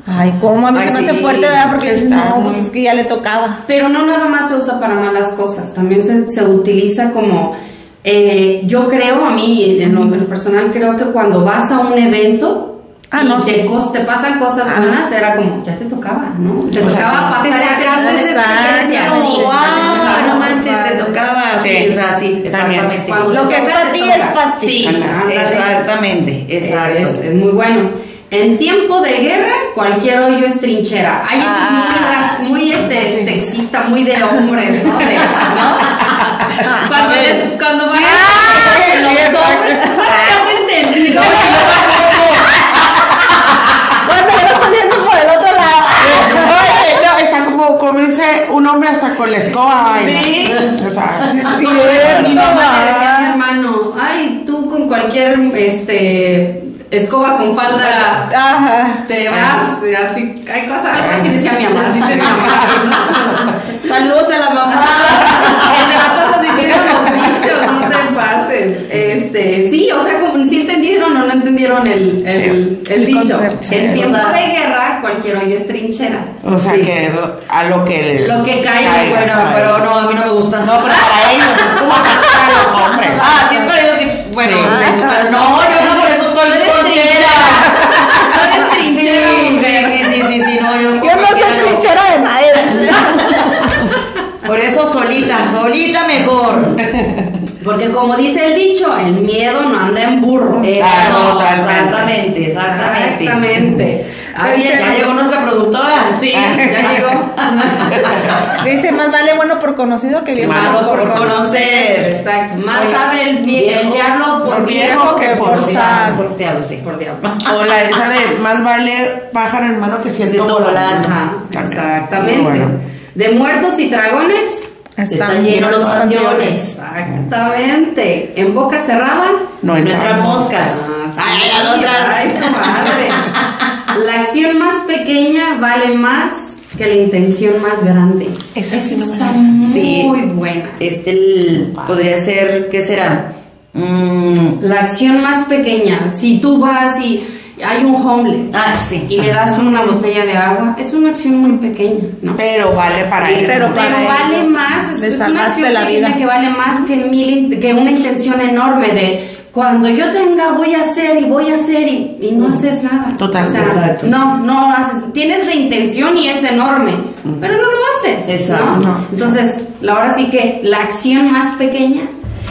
Ay, cómo a mí Ay, se me hace sí. fuerte, ¿verdad? Porque dices, Está no, pues es que ya le tocaba. Pero no nada más se usa para malas cosas, también se, se utiliza como, eh, yo creo, a mí en lo, en lo personal, creo que cuando vas a un evento Ah, y no, te, te pasan cosas buenas, era como, ya te tocaba, ¿no? Te sea, tocaba Te pasar sacaste esa ese experiencia, experiencia. sí, wow, te tocaba. no manches, te tocaba. Sí, Sí. o sea, sí, exactamente. Lo te que es para te ti es para ti. Sí. Exactamente, exacto. Es, es muy bueno. En tiempo de guerra, cualquier hoyo es trinchera. Ay, eso es muy, Ah. muy este, sexista, muy de hombres, ¿no? De- ¿no? <laughs> Cuando, les- cuando van a los hombres. <laughs> entendido. Bueno, yo lo estoy viendo por el otro lado. Oye, no, está como, como dice un hombre hasta con la escoba, vaina. Sí. O sea, Como mi mamá le decía a mi hermano, ay, tú con cualquier este escoba con falda Ajá. te vas, así, hay cosas, así decía mi mamá, dice mi mamá. <laughs> Saludos a la mamá. <laughs> El de la pasa diciendo los bichos, no te pases. Este, sí, o sea, como si entendieron o no entendieron el, el, Sí. el El dicho. Sí, en o tiempo sea- de guerra, cualquier hoyo es trinchera. o sea Sí. que a lo que Lo que caiga, caiga, Bueno, pero no, a mí no me gusta. No, pero para ellos, es como para los hombres. Ah, sí, es para ellos, sí. Bueno, Sí. sí, sí, pero no, yo no, por eso estoy soltera. No eres Sí, trinchera, sí, sí, sí, sí, no, yo. Yo no soy cualquiera trinchera de madera. Por eso solita, solita mejor. <laughs> Porque como dice el dicho, el miedo no anda en burro. Ah, no, exactamente, exactamente. Exactamente. Ah, bien, ya llegó nuestra productora. Sí, ya llegó. <laughs> Dice, más vale bueno por conocido que Malo malo por conocer. Exacto. Más Oye, sabe el, viejo diablo por por viejo que por sabio. Por diablo, sí. Por diablo. <laughs> O la esa de más vale pájaro en mano que ciento volando. exactamente. Bueno. De muertos y dragones. Están llenos los panteones. Exactamente. En boca cerrada. No No entran moscas. Ah, sí. Ay, las otras. Ay, su madre. La acción más pequeña vale más que la intención más grande. No me la Está muy Sí. buena. Este el- podría ser, ¿qué será? Mm, La acción más pequeña, si tú vas y hay un homeless ah, sí. y le das una botella de agua, es una acción muy pequeña, ¿no? Pero vale para ellos. pero Pero para vale más, es, una acción la vida. que vale más que mil que una intención enorme de cuando yo tenga voy a hacer y voy a hacer y, y no haces nada. Total, O sea, no, no haces, tienes la intención y es enorme, pero no lo haces. Exacto. ¿no? No. Entonces, la- ahora sí que la acción más pequeña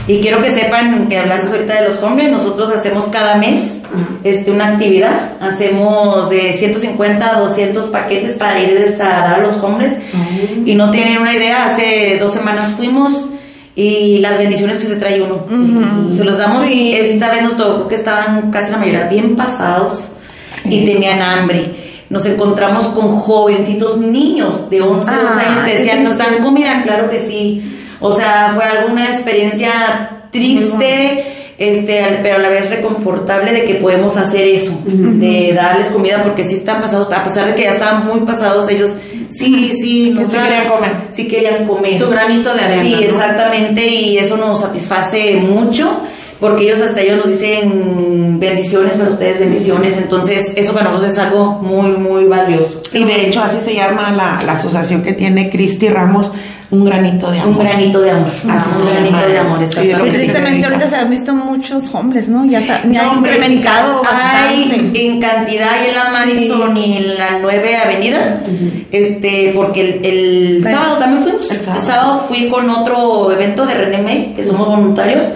Y quiero que sepan que hablaste ahorita de los hombres, nosotros hacemos cada mes este, una actividad, hacemos de 150 a 200 paquetes para ir a dar a los hombres y no tienen una idea, hace dos semanas fuimos y las bendiciones que se trae uno, se los damos, Sí. esta vez nos tocó que estaban casi la mayoría bien pasados y tenían hambre. Nos encontramos con jovencitos niños de 11, 12 Ah, años que decían, ¿no están tristeza. comida? Claro que sí. O sea, fue alguna experiencia triste, este, pero a la vez reconfortable de que podemos hacer eso, de darles comida porque sí están pasados, a pesar de que ya estaban muy pasados, ellos sí, sí, Que nos sí querían comer. Sí querían comer. Tu granito de arena, Sí, ¿no? exactamente, y eso nos satisface mucho. Porque ellos hasta ellos nos dicen bendiciones para ustedes, bendiciones. Entonces, eso para nosotros es algo muy, muy valioso. Y de hecho así se llama la, la asociación que tiene Cristi Ramos, un granito de amor. Un granito de amor. Así un granito llama. de amor, Y tristemente ahorita se han visto muchos hombres, ¿no? Ya se ha, ya ha Hombre, incrementado hay en cantidad y en la Madison y en la 9 Avenida, este, porque el, sábado también fuimos. El El sábado. fui con otro evento de René May, que somos voluntarios.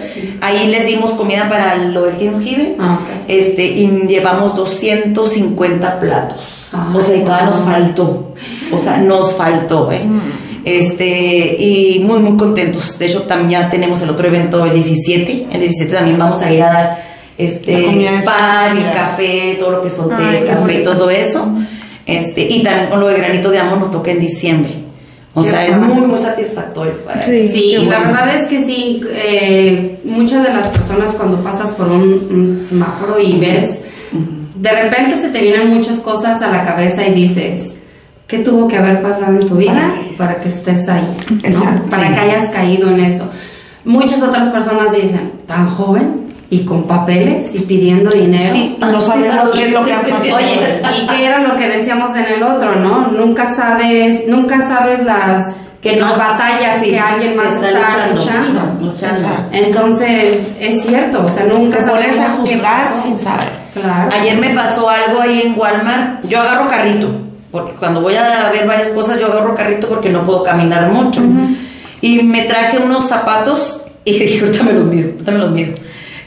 Ahí les dimos comida para lo del Thanksgiving. Ah, ok. Este, y llevamos 250 platos. Ah, o sea, y todavía wow. nos faltó. O sea, nos faltó, ¿eh? Mm. Este, y muy, muy contentos. De hecho, también ya tenemos el otro evento el 17. El 17 también vamos a ir a dar este pan y café, todo lo que son té, café y todo eso. Este, y también con lo de granito de amor nos toca en diciembre. O Qué sea, es muy, muy satisfactorio para Sí. Sí, la verdad es que sí, eh, muchas de las personas cuando pasas por un, un semáforo y ves, de repente se te vienen muchas cosas a la cabeza y dices, ¿qué tuvo que haber pasado en tu vida para que estés ahí? ¿no? Exacto, Para sí. que hayas caído en eso. Muchas otras personas dicen, tan joven y con papeles y pidiendo dinero. Sí, no sabemos qué es lo que ha pasado. Oye, ¿y qué era lo que decíamos en el otro, no? Nunca sabes, nunca sabes las, Que las no- batallas sí, que alguien más está está, luchando, luchando. luchando. Entonces, es cierto, o sea, nunca Te pones a juzgar sin saber. Claro. Ayer me pasó algo ahí en Walmart. Yo agarro carrito, porque cuando voy a ver varias cosas yo agarro carrito porque no puedo caminar mucho. Y me traje unos zapatos <laughs> y dije, ahorita me los mido, ahorita me los mido.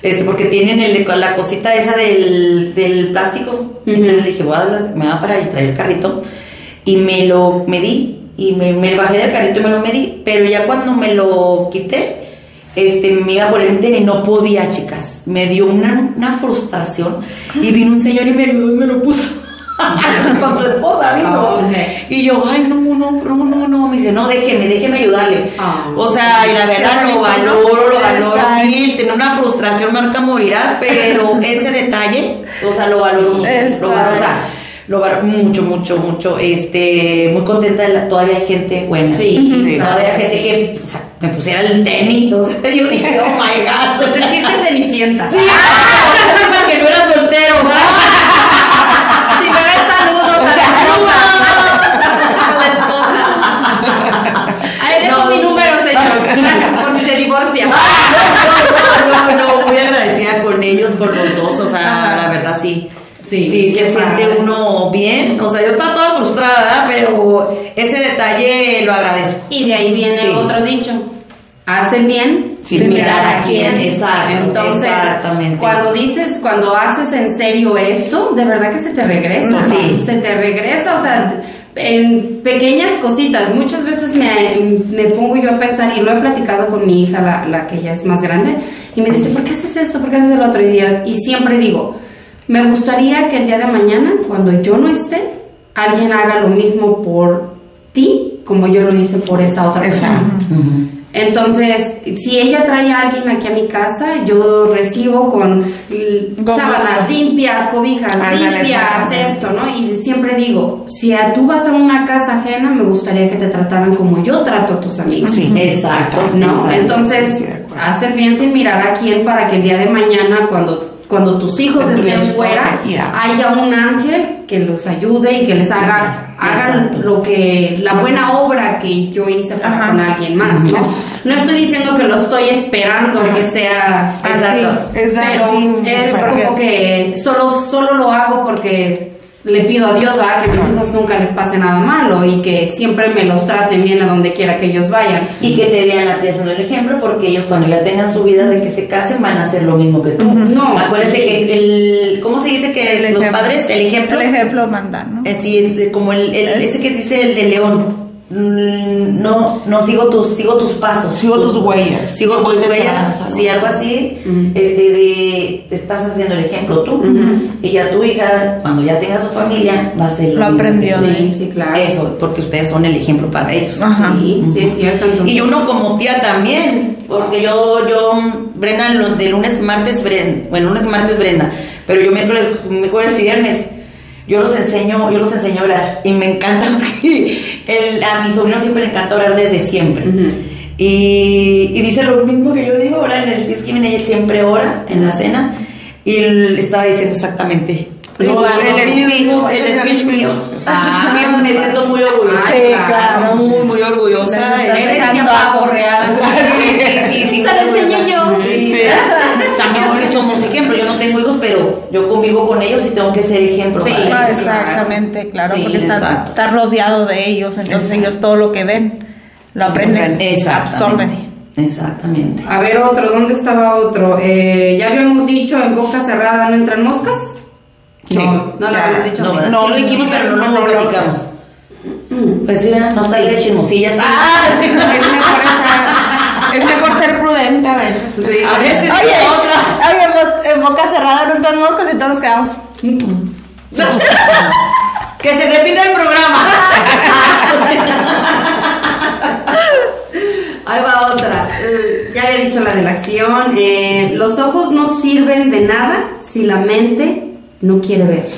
Este, porque tienen el, la cosita esa del, del plástico. Entonces dije, voy a, me va a parar y traer el carrito. Y me lo medí. Y me, me bajé del carrito y me lo medí. Pero ya cuando me lo quité, este, me iba a poner un tenis, no podía, chicas. Me dio una, una frustración. Y vino un señor y me y me lo puso. <laughs> Con su esposa, vino. Ah. Y yo, ay, no, no, no, no, no. Me dice, no, déjeme, déjeme ayudarle. Ah. o sea, y la verdad lo valoro, lo valoro mil. Tener una frustración marca morirás, pero <laughs> ese detalle, o sea, lo valoro mucho. Lo valoro, o sea, lo valoro mucho, mucho, mucho. Este, muy contenta. de la- todavía hay gente buena. Sí, Sí. Todavía hay gente que, o sea, me pusiera el tenis. O sea, <laughs> yo dije, oh my god. Te sentiste cenicienta. Sí, ah, que no era soltero. Si me ves saludos a la esposa. Ahí dejo No. mi número, señor. Por si se divorcia. No, no, no, muy agradecida con ellos, con los dos, o sea, la verdad sí. Sí, sí, se siente padre. uno bien, o sea, yo estaba toda frustrada, pero ese detalle lo agradezco. Y de ahí viene Sí. otro dicho. Haz el bien Sin mirar a quién. Exacto, Entonces, exactamente. cuando dices, cuando haces en serio esto, de verdad que se te regresa. Sí. Se te regresa, o sea, en pequeñas cositas. Muchas veces me, me pongo yo a pensar, y lo he platicado con mi hija, la, la que ya es más grande, y me dice, ¿por qué haces esto? ¿Por qué haces el otro? Y, digo- y siempre digo, me gustaría que el día de mañana, cuando yo no esté, alguien haga lo mismo por ti como yo lo hice por esa otra persona. Exacto. Entonces, si ella trae a alguien aquí a mi casa, yo recibo con sábanas limpias, cobijas Ándale, limpias, esto, ¿no? Y siempre digo, si a- tú vas a una casa ajena, me gustaría que te trataran como yo trato a tus amigos. Sí. Exacto. ¿No? exacto. Entonces, el bien sin mirar a quién para que el día de mañana, cuando, cuando tus hijos estén fuera, ya. haya un ángel que los ayude y que les haga, hagan lo que, la buena obra que yo hice para Ajá. con alguien más, ¿no? Estoy diciendo que lo estoy esperando que sea Exacto. así, Es pero es como que solo, solo lo hago porque le pido a Dios, ¿verdad? Que a mis hijos nunca les pase nada malo y que siempre me los traten bien a donde quiera que ellos vayan. Y que te vean a ti haciendo el ejemplo, porque ellos cuando ya tengan su vida de que se casen van a hacer lo mismo que tú. No, Acuérdense sí. que el, ¿cómo se dice que El los ejemplo. padres, el ejemplo? El ejemplo manda, ¿no? Eh, Sí, como el, el- ese que dice el de León. Mm, No, no sigo tus, sigo tus pasos. Sigo tus huellas. Sigo tus huellas. Sí, así. algo así. Este de estás haciendo el ejemplo tú. Y ya tu hija, cuando ya tenga su familia, va a ser Lo mismo que aprendió tú. de Sí, sí, claro. Eso, porque ustedes son el ejemplo para ellos. Ajá. Sí, sí, es cierto. Entonces, Y uno como tía también, porque yo, yo, Brenda, lo- de lunes, martes, Brenda, bueno, lunes, martes, Brenda, pero yo miércoles, miércoles y viernes, yo los enseño, yo los enseño a orar, y me encanta <laughs> porque el, a mi sobrino siempre le encanta orar desde siempre. Y, y dice lo mismo que yo digo, ahora en el Thanksgiving ella siempre ora en la cena, y él estaba diciendo exactamente. Lo- "Lo- el speech, el speech mío. Ah. <laughs> Me siento muy orgullosa. Ay, claro. Muy, muy orgullosa. Eres <laughs> Sí, sí. Se lo enseñé yo. Sí. También es que somos ejemplo. Yo no tengo hijos, pero yo convivo con ellos y tengo que ser ejemplo. Sí. para Ah, ellos. exactamente, claro, Sí, porque estás exacto. estás rodeado de ellos, entonces ellos todo lo que ven lo aprenden, absorben. Exactamente. Exactamente. A ver, otro, ¿dónde estaba otro? Eh, ya habíamos dicho en boca cerrada no entran moscas. Sí, No, no lo habíamos dicho. No. No, lo dijimos, pero no, no, no no, lo platicamos. Pues sí, no salga de chismosillas. Ah, sí. <laughs> Es mejor, estar- es mejor ser prudente a veces. A veces Oye, otra. oye, pues en boca cerrada no entran <laughs> Que se repita el programa. <laughs> Ahí va otra. Ya había dicho la de la acción. Eh, los ojos no sirven de nada si la mente no quiere ver.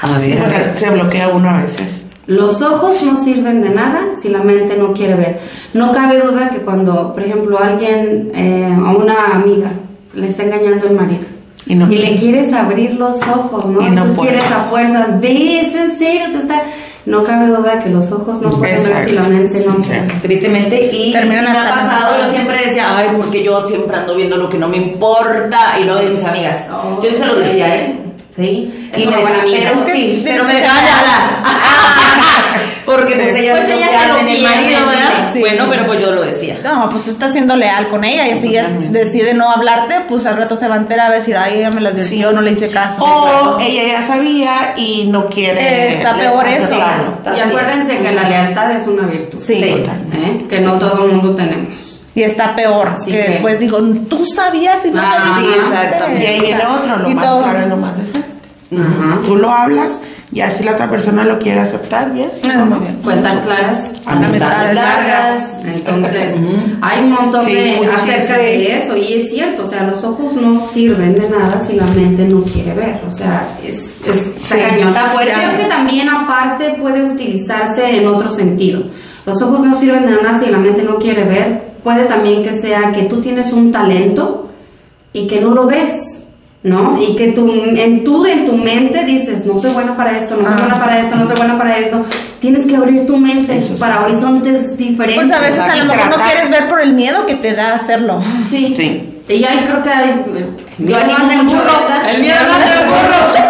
A ver, a ver. Se bloquea uno a veces. Los ojos no sirven de nada si la mente no quiere ver. No cabe duda que cuando, por ejemplo, alguien, eh, a una amiga, le está engañando el marido. Y no- le quieres abrir los ojos, ¿no? Y no tú puedes. quieres a fuerzas, ves, en serio, te está... no cabe duda que los ojos no pueden ver Exacto. si la mente no Sí, se sí. Tristemente, y Terminan sí me ha hasta pasado, yo siempre decía, ay, porque yo siempre ando viendo lo que no me importa, y luego de mis amigas, Oh. yo se lo decía, ¿eh? Sí, es Y una me- buena amiga. pero Es que sí, de- pero me de- dejaban de hablar. Porque pues ellas Pues ellas se lo hacen el pierden, marido, ¿verdad? sí. Bueno, pero pues yo lo decía. No, pues tú estás siendo leal con ella y si ella decide no hablarte, pues al rato se va a enterar a decir, ay, ella me la desvió, Sí. no le hice caso. O ella ya sabía y no quiere. Eh, está peor eso. Claro. Está Y acuérdense que la lealtad es una virtud. Sí. Sí. ¿eh? Que no todo el mundo tenemos. Y está peor, Así que, que- después digo, tú sabías y no Ah, me sí, dijiste". exactamente. Y ahí viene otro, lo Y más todo. claro y lo más de ser. Ajá. Tú lo hablas y así la otra persona lo quiere aceptar, bien. sí, ¿no? muy bien. Cuentas claras. Amistades largas. Entonces, hay un montón Sí, de acerca de eso y es cierto, o sea, los ojos no sirven de nada si la mente no quiere ver, o sea, es, es cañón. Creo que también aparte puede utilizarse en otro sentido. Los ojos no sirven de nada si la mente no quiere ver. Puede también que sea que tú tienes un talento y que no lo ves, ¿no? Y que tú, en, tú en tu mente dices, no soy buena para esto, no soy Ah. buena para esto, no soy buena para esto. Tienes que abrir tu mente Eso para sí. horizontes diferentes. Pues a veces a lo mejor no quieres ver por el miedo que te da hacerlo. Sí. Sí. Y ahí creo que hay... Animo mucho, mucho, ¿verdad? el miedo no te <laughs>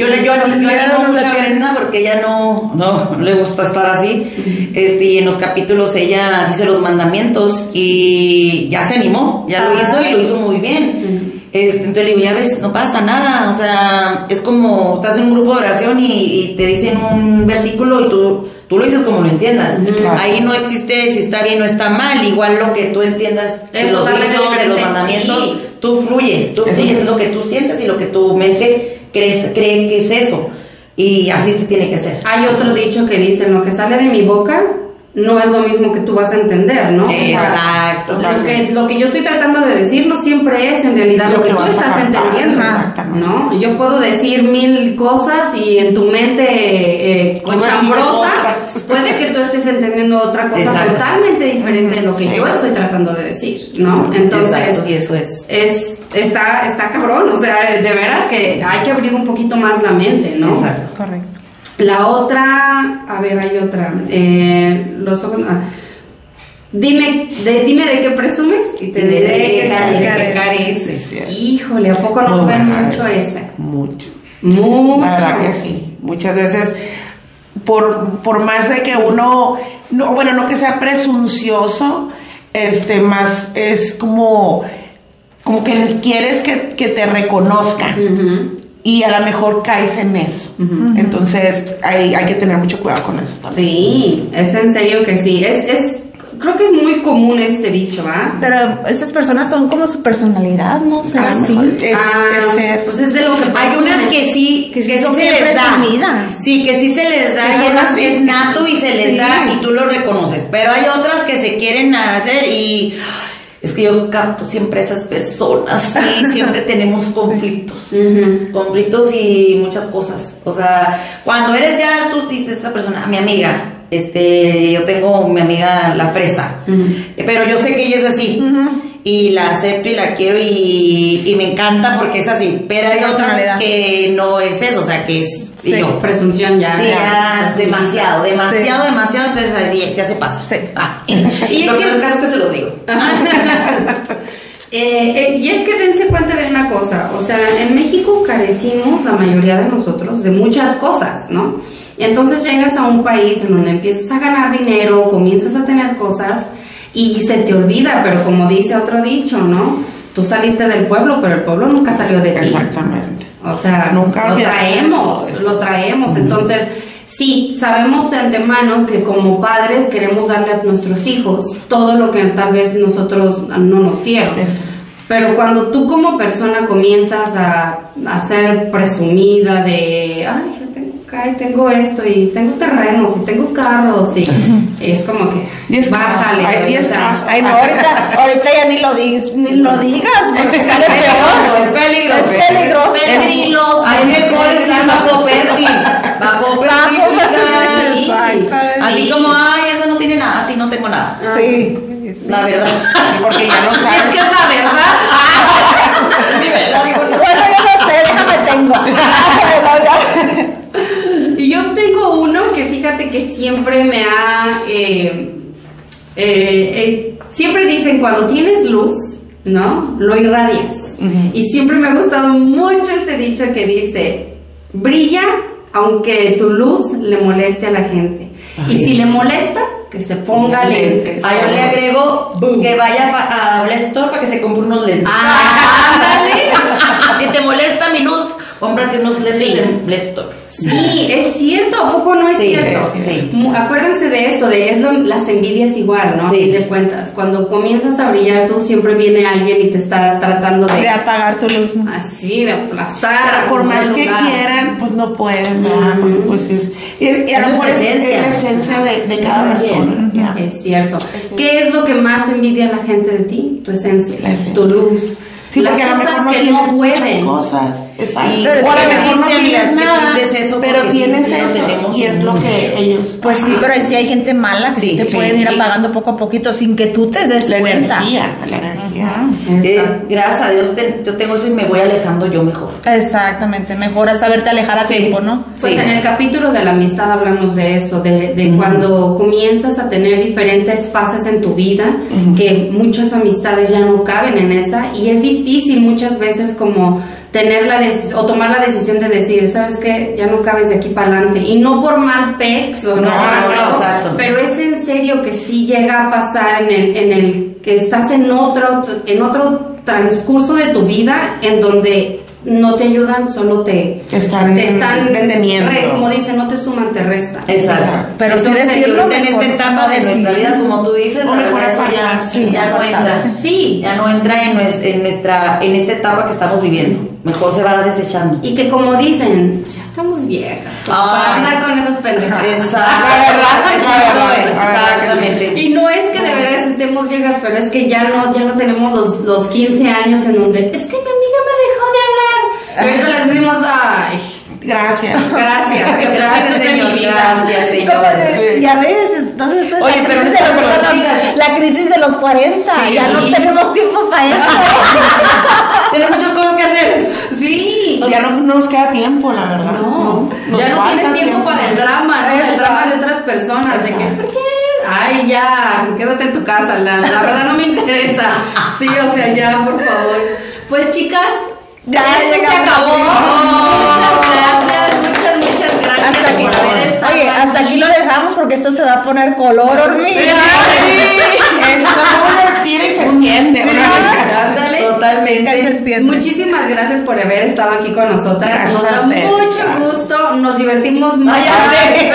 Yo le yo, yo animo mucho a Brenda porque ella no, no le gusta estar así. Este, y en los capítulos ella dice los mandamientos y ya se animó, ya lo hizo y lo hizo muy bien. Este, entonces le digo, ya ves, no pasa nada. O sea, es como estás en un grupo de oración y, y te dicen un versículo y tú, tú lo dices como lo entiendas. Claro. Ahí no existe si está bien o está mal. Igual lo que tú entiendas de Es dichos, de los mandamientos, sí. tú fluyes, tú fluyes, es. es lo que tú sientes y lo que tu mente crees, cree que es eso. Y así tiene que ser. Hay otro dicho que dice, lo que sale de mi boca no es lo mismo que tú vas a entender, ¿no? O sea, Exacto. Lo que, lo que yo estoy tratando de decir no siempre es en realidad Lo lo, que, que tú estás entendiendo. exactamente. ¿no? Yo puedo decir mil cosas y en tu mente eh, recibes cochambrosa puede que tú estés entendiendo otra cosa Exacto. totalmente diferente de lo que Sí. yo estoy tratando de decir, ¿no? Entonces, Exacto, y eso es. es, está, está cabrón, o sea, de veras que hay que abrir un poquito más la mente, ¿no? Exacto. Correcto. La otra, a ver, hay otra. Eh, los ojos. ah. Dime, de, dime de qué presumes y te diré qué que, careces. Híjole, ¿a poco no ven mucho esa. Mucho. Mucho. La verdad que sí. Muchas veces, por, por más de que uno, no, bueno, no que sea presuncioso, este, más es como, como que quieres que, que te reconozcan. Y a lo mejor caes en eso. Entonces hay, hay que tener mucho cuidado con eso también. Sí, es en serio que sí. Es, es, creo que es muy común este dicho, ¿va? Pero esas personas son como su personalidad, no sé, A lo así. mejor es, Ah, es ser- pues es de lo que Hay unas que sí, Que que, sí sí son se les da. Sí, que sí se les da y es, así. es nato y se les Sí. da y tú lo reconoces. Pero hay otras que se quieren hacer y es que yo capto siempre a esas personas y <laughs> siempre tenemos conflictos. Conflictos y muchas cosas. O sea, cuando eres ya, tú dices esa persona, mi amiga, este, yo tengo mi amiga la fresa, pero yo sé que ella es así. Y la acepto y la quiero y, y me encanta porque es así. Pero hay otras que no es eso, o sea, que es y Sí, yo. Presunción ya. Sí, ya, demasiado, demasiado, demasiado, entonces así ya se pasa. Sí. Ah, <laughs> Y es lo que- caso es que se los digo. <laughs> Eh, eh, y es que dense cuenta de una cosa, o sea, en México carecimos la mayoría de nosotros de muchas cosas, ¿no? Y entonces llegas a un país en donde empiezas a ganar dinero, comienzas a tener cosas y se te olvida, pero como dice otro dicho, ¿no? Tú saliste del pueblo, pero el pueblo nunca salió de ti. Exactamente. O sea, Nunca lo traemos, lo traemos. Entonces, sí, sabemos de antemano que como padres queremos darle a nuestros hijos todo lo que tal vez nosotros no nos dieron. Pero cuando tú como persona comienzas a, a ser presumida de, ay, ay, tengo esto y tengo terrenos y tengo carros y es como que, Diez bájale. casas, hay güey, diez o sea, casas. Ay, no, ahorita, ahorita ya ni lo, digas ni lo digas, porque <laughs> sale Peligroso, es peligroso. Es peligroso. Peligroso. Hay mejor estar bajo perfil. Bajo perfil. Así Sí. como, ay, eso no tiene nada, así no tengo nada. Sí. La verdad. Porque ya no <laughs> Es que sabes. es la verdad. <laughs> Mi verdad. Bueno, yo no sé, déjame tengo. que siempre me ha... Eh, eh, eh, siempre dicen, cuando tienes luz, ¿no? Lo irradias. Uh -huh. Y siempre me ha gustado mucho este dicho que dice, brilla aunque tu luz le moleste a la gente. Ay, y si le molesta, que se ponga lentes. Ah, le agrego Boom. que vaya a, a para que se compre unos lentes. Ah, <laughs> si te molesta mi luz, cómprate unos lentes Sí. en. Sí, es cierto, ¿a poco no es Sí, cierto? sí, Acuérdense de esto, de es lo- las envidias igual, ¿no? Sí. de cuentas, cuando comienzas a brillar tú siempre viene alguien y te está tratando de De apagar tu luz. ¿no? así, de aplastar. Pero por más que lugar. quieran, pues no pueden, ¿verdad? Porque pues es. Y, y a Es lo mejor es, la esencia de, de cada persona. ya. Es cierto. ¿Qué es lo que más envidia a la gente de ti? Tu esencia, La esencia. tu luz. Sí, las porque a lo cosas mejor no que no pueden. cosas. Exacto. Y- pero es que mejor no tienes nada, eso, pero tienes sí eso tenemos y es lo que ellos. Pues sí, pero sí hay gente mala que Sí, sí te sí. pueden ir Sí. apagando poco a poquito sin que tú te des la cuenta. energía, la energía. Eh, gracias a Dios te- yo tengo eso y me voy alejando yo mejor. Exactamente, mejor es saberte alejar a Sí. tiempo, ¿no? Pues Sí. en el capítulo de la amistad hablamos de eso, de, de cuando comienzas a tener diferentes fases en tu vida, que muchas amistades ya no caben en esa y es difícil muchas veces como tener la decisión o tomar la decisión de decir, ¿sabes qué? Ya no cabes de aquí para adelante. Y no por mal pex o no, No, no, exacto. pero es en serio que sí llega a pasar en el, en el que estás en otro, en otro transcurso de tu vida en donde no te ayudan, solo te, Te están te están deteniendo. re- como dicen, no te suman, te restan. Exacto. Pero sí decirlo en esta etapa no de nuestra vida, como tú dices, O mejor ya, no entra. Sí. Ya no entra en, en nuestra, en esta etapa que estamos viviendo. Mejor se va desechando. Y que como dicen, ya estamos viejas, como para andar con esas pendejadas. <laughs> Que Exactamente. Y no es que de veras estemos viejas, pero es que ya no, ya no tenemos los, los 15 años en donde es que mi amiga me dejó de hablar. Y ahorita les decimos, ay, Gracias. gracias, <laughs> Gracias, señor. Gracias, señor. Ya ves, entonces Oye, la, pero crisis de los, lo digas. la crisis de los 40, Sí. ya no tenemos tiempo para eso. <laughs> Tenemos muchas cosas que hacer. Sí. Ya no nos queda tiempo, la verdad. No, ya no tienes tiempo, para el drama, ¿no? El drama de otras personas, de que. ¿por qué? Ay, ya, quédate en tu casa, la, la verdad no me interesa. Sí, o sea, ya, por favor. Pues chicas, Ya esto se acabó. Muchas gracias, muchas, muchas gracias Hasta aquí, por haber oye, hasta aquí lo dejamos porque esto se va a poner color hormiga. Esto uno tira y se extiende. Totalmente. Muchísimas gracias por haber estado aquí con nosotras. Gracias nos da mucho gusto, nos divertimos mucho.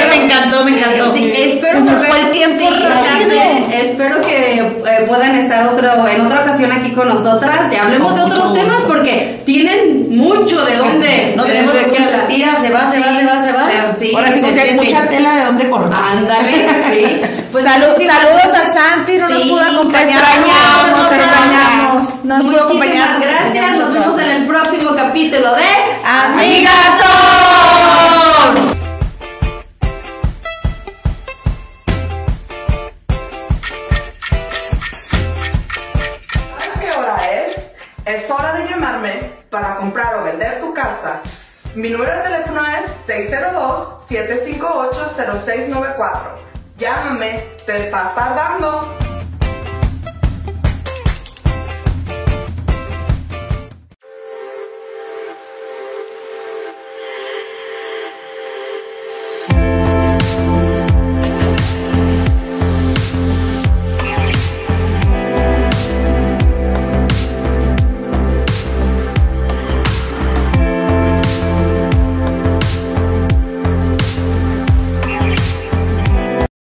Me encantó, me encantó. Sí, espero Se nos fue el tiempo sí. Espero que eh, puedan estar otro, en otra ocasión aquí con nosotras y hablemos de otros temas porque tienen mucho de dónde. No tenemos de hablar. hablar. Tira, se va, se va, se va, se va. Sí, Ahora sí, se que hay mucha tela de dónde cortar. Ándale, sí. <laughs> Pues Salud- saludos a Santi, no nos pudo acompañar. nos extrañamos. No nos pudo Muchísimas acompañar. gracias. Nos vemos en el próximo capítulo de Amigas ¿Sabes qué hora es? Es hora de llamarme para comprar o vender tu casa. Mi número de teléfono es 602-758-0694. Llámame, te estás tardando.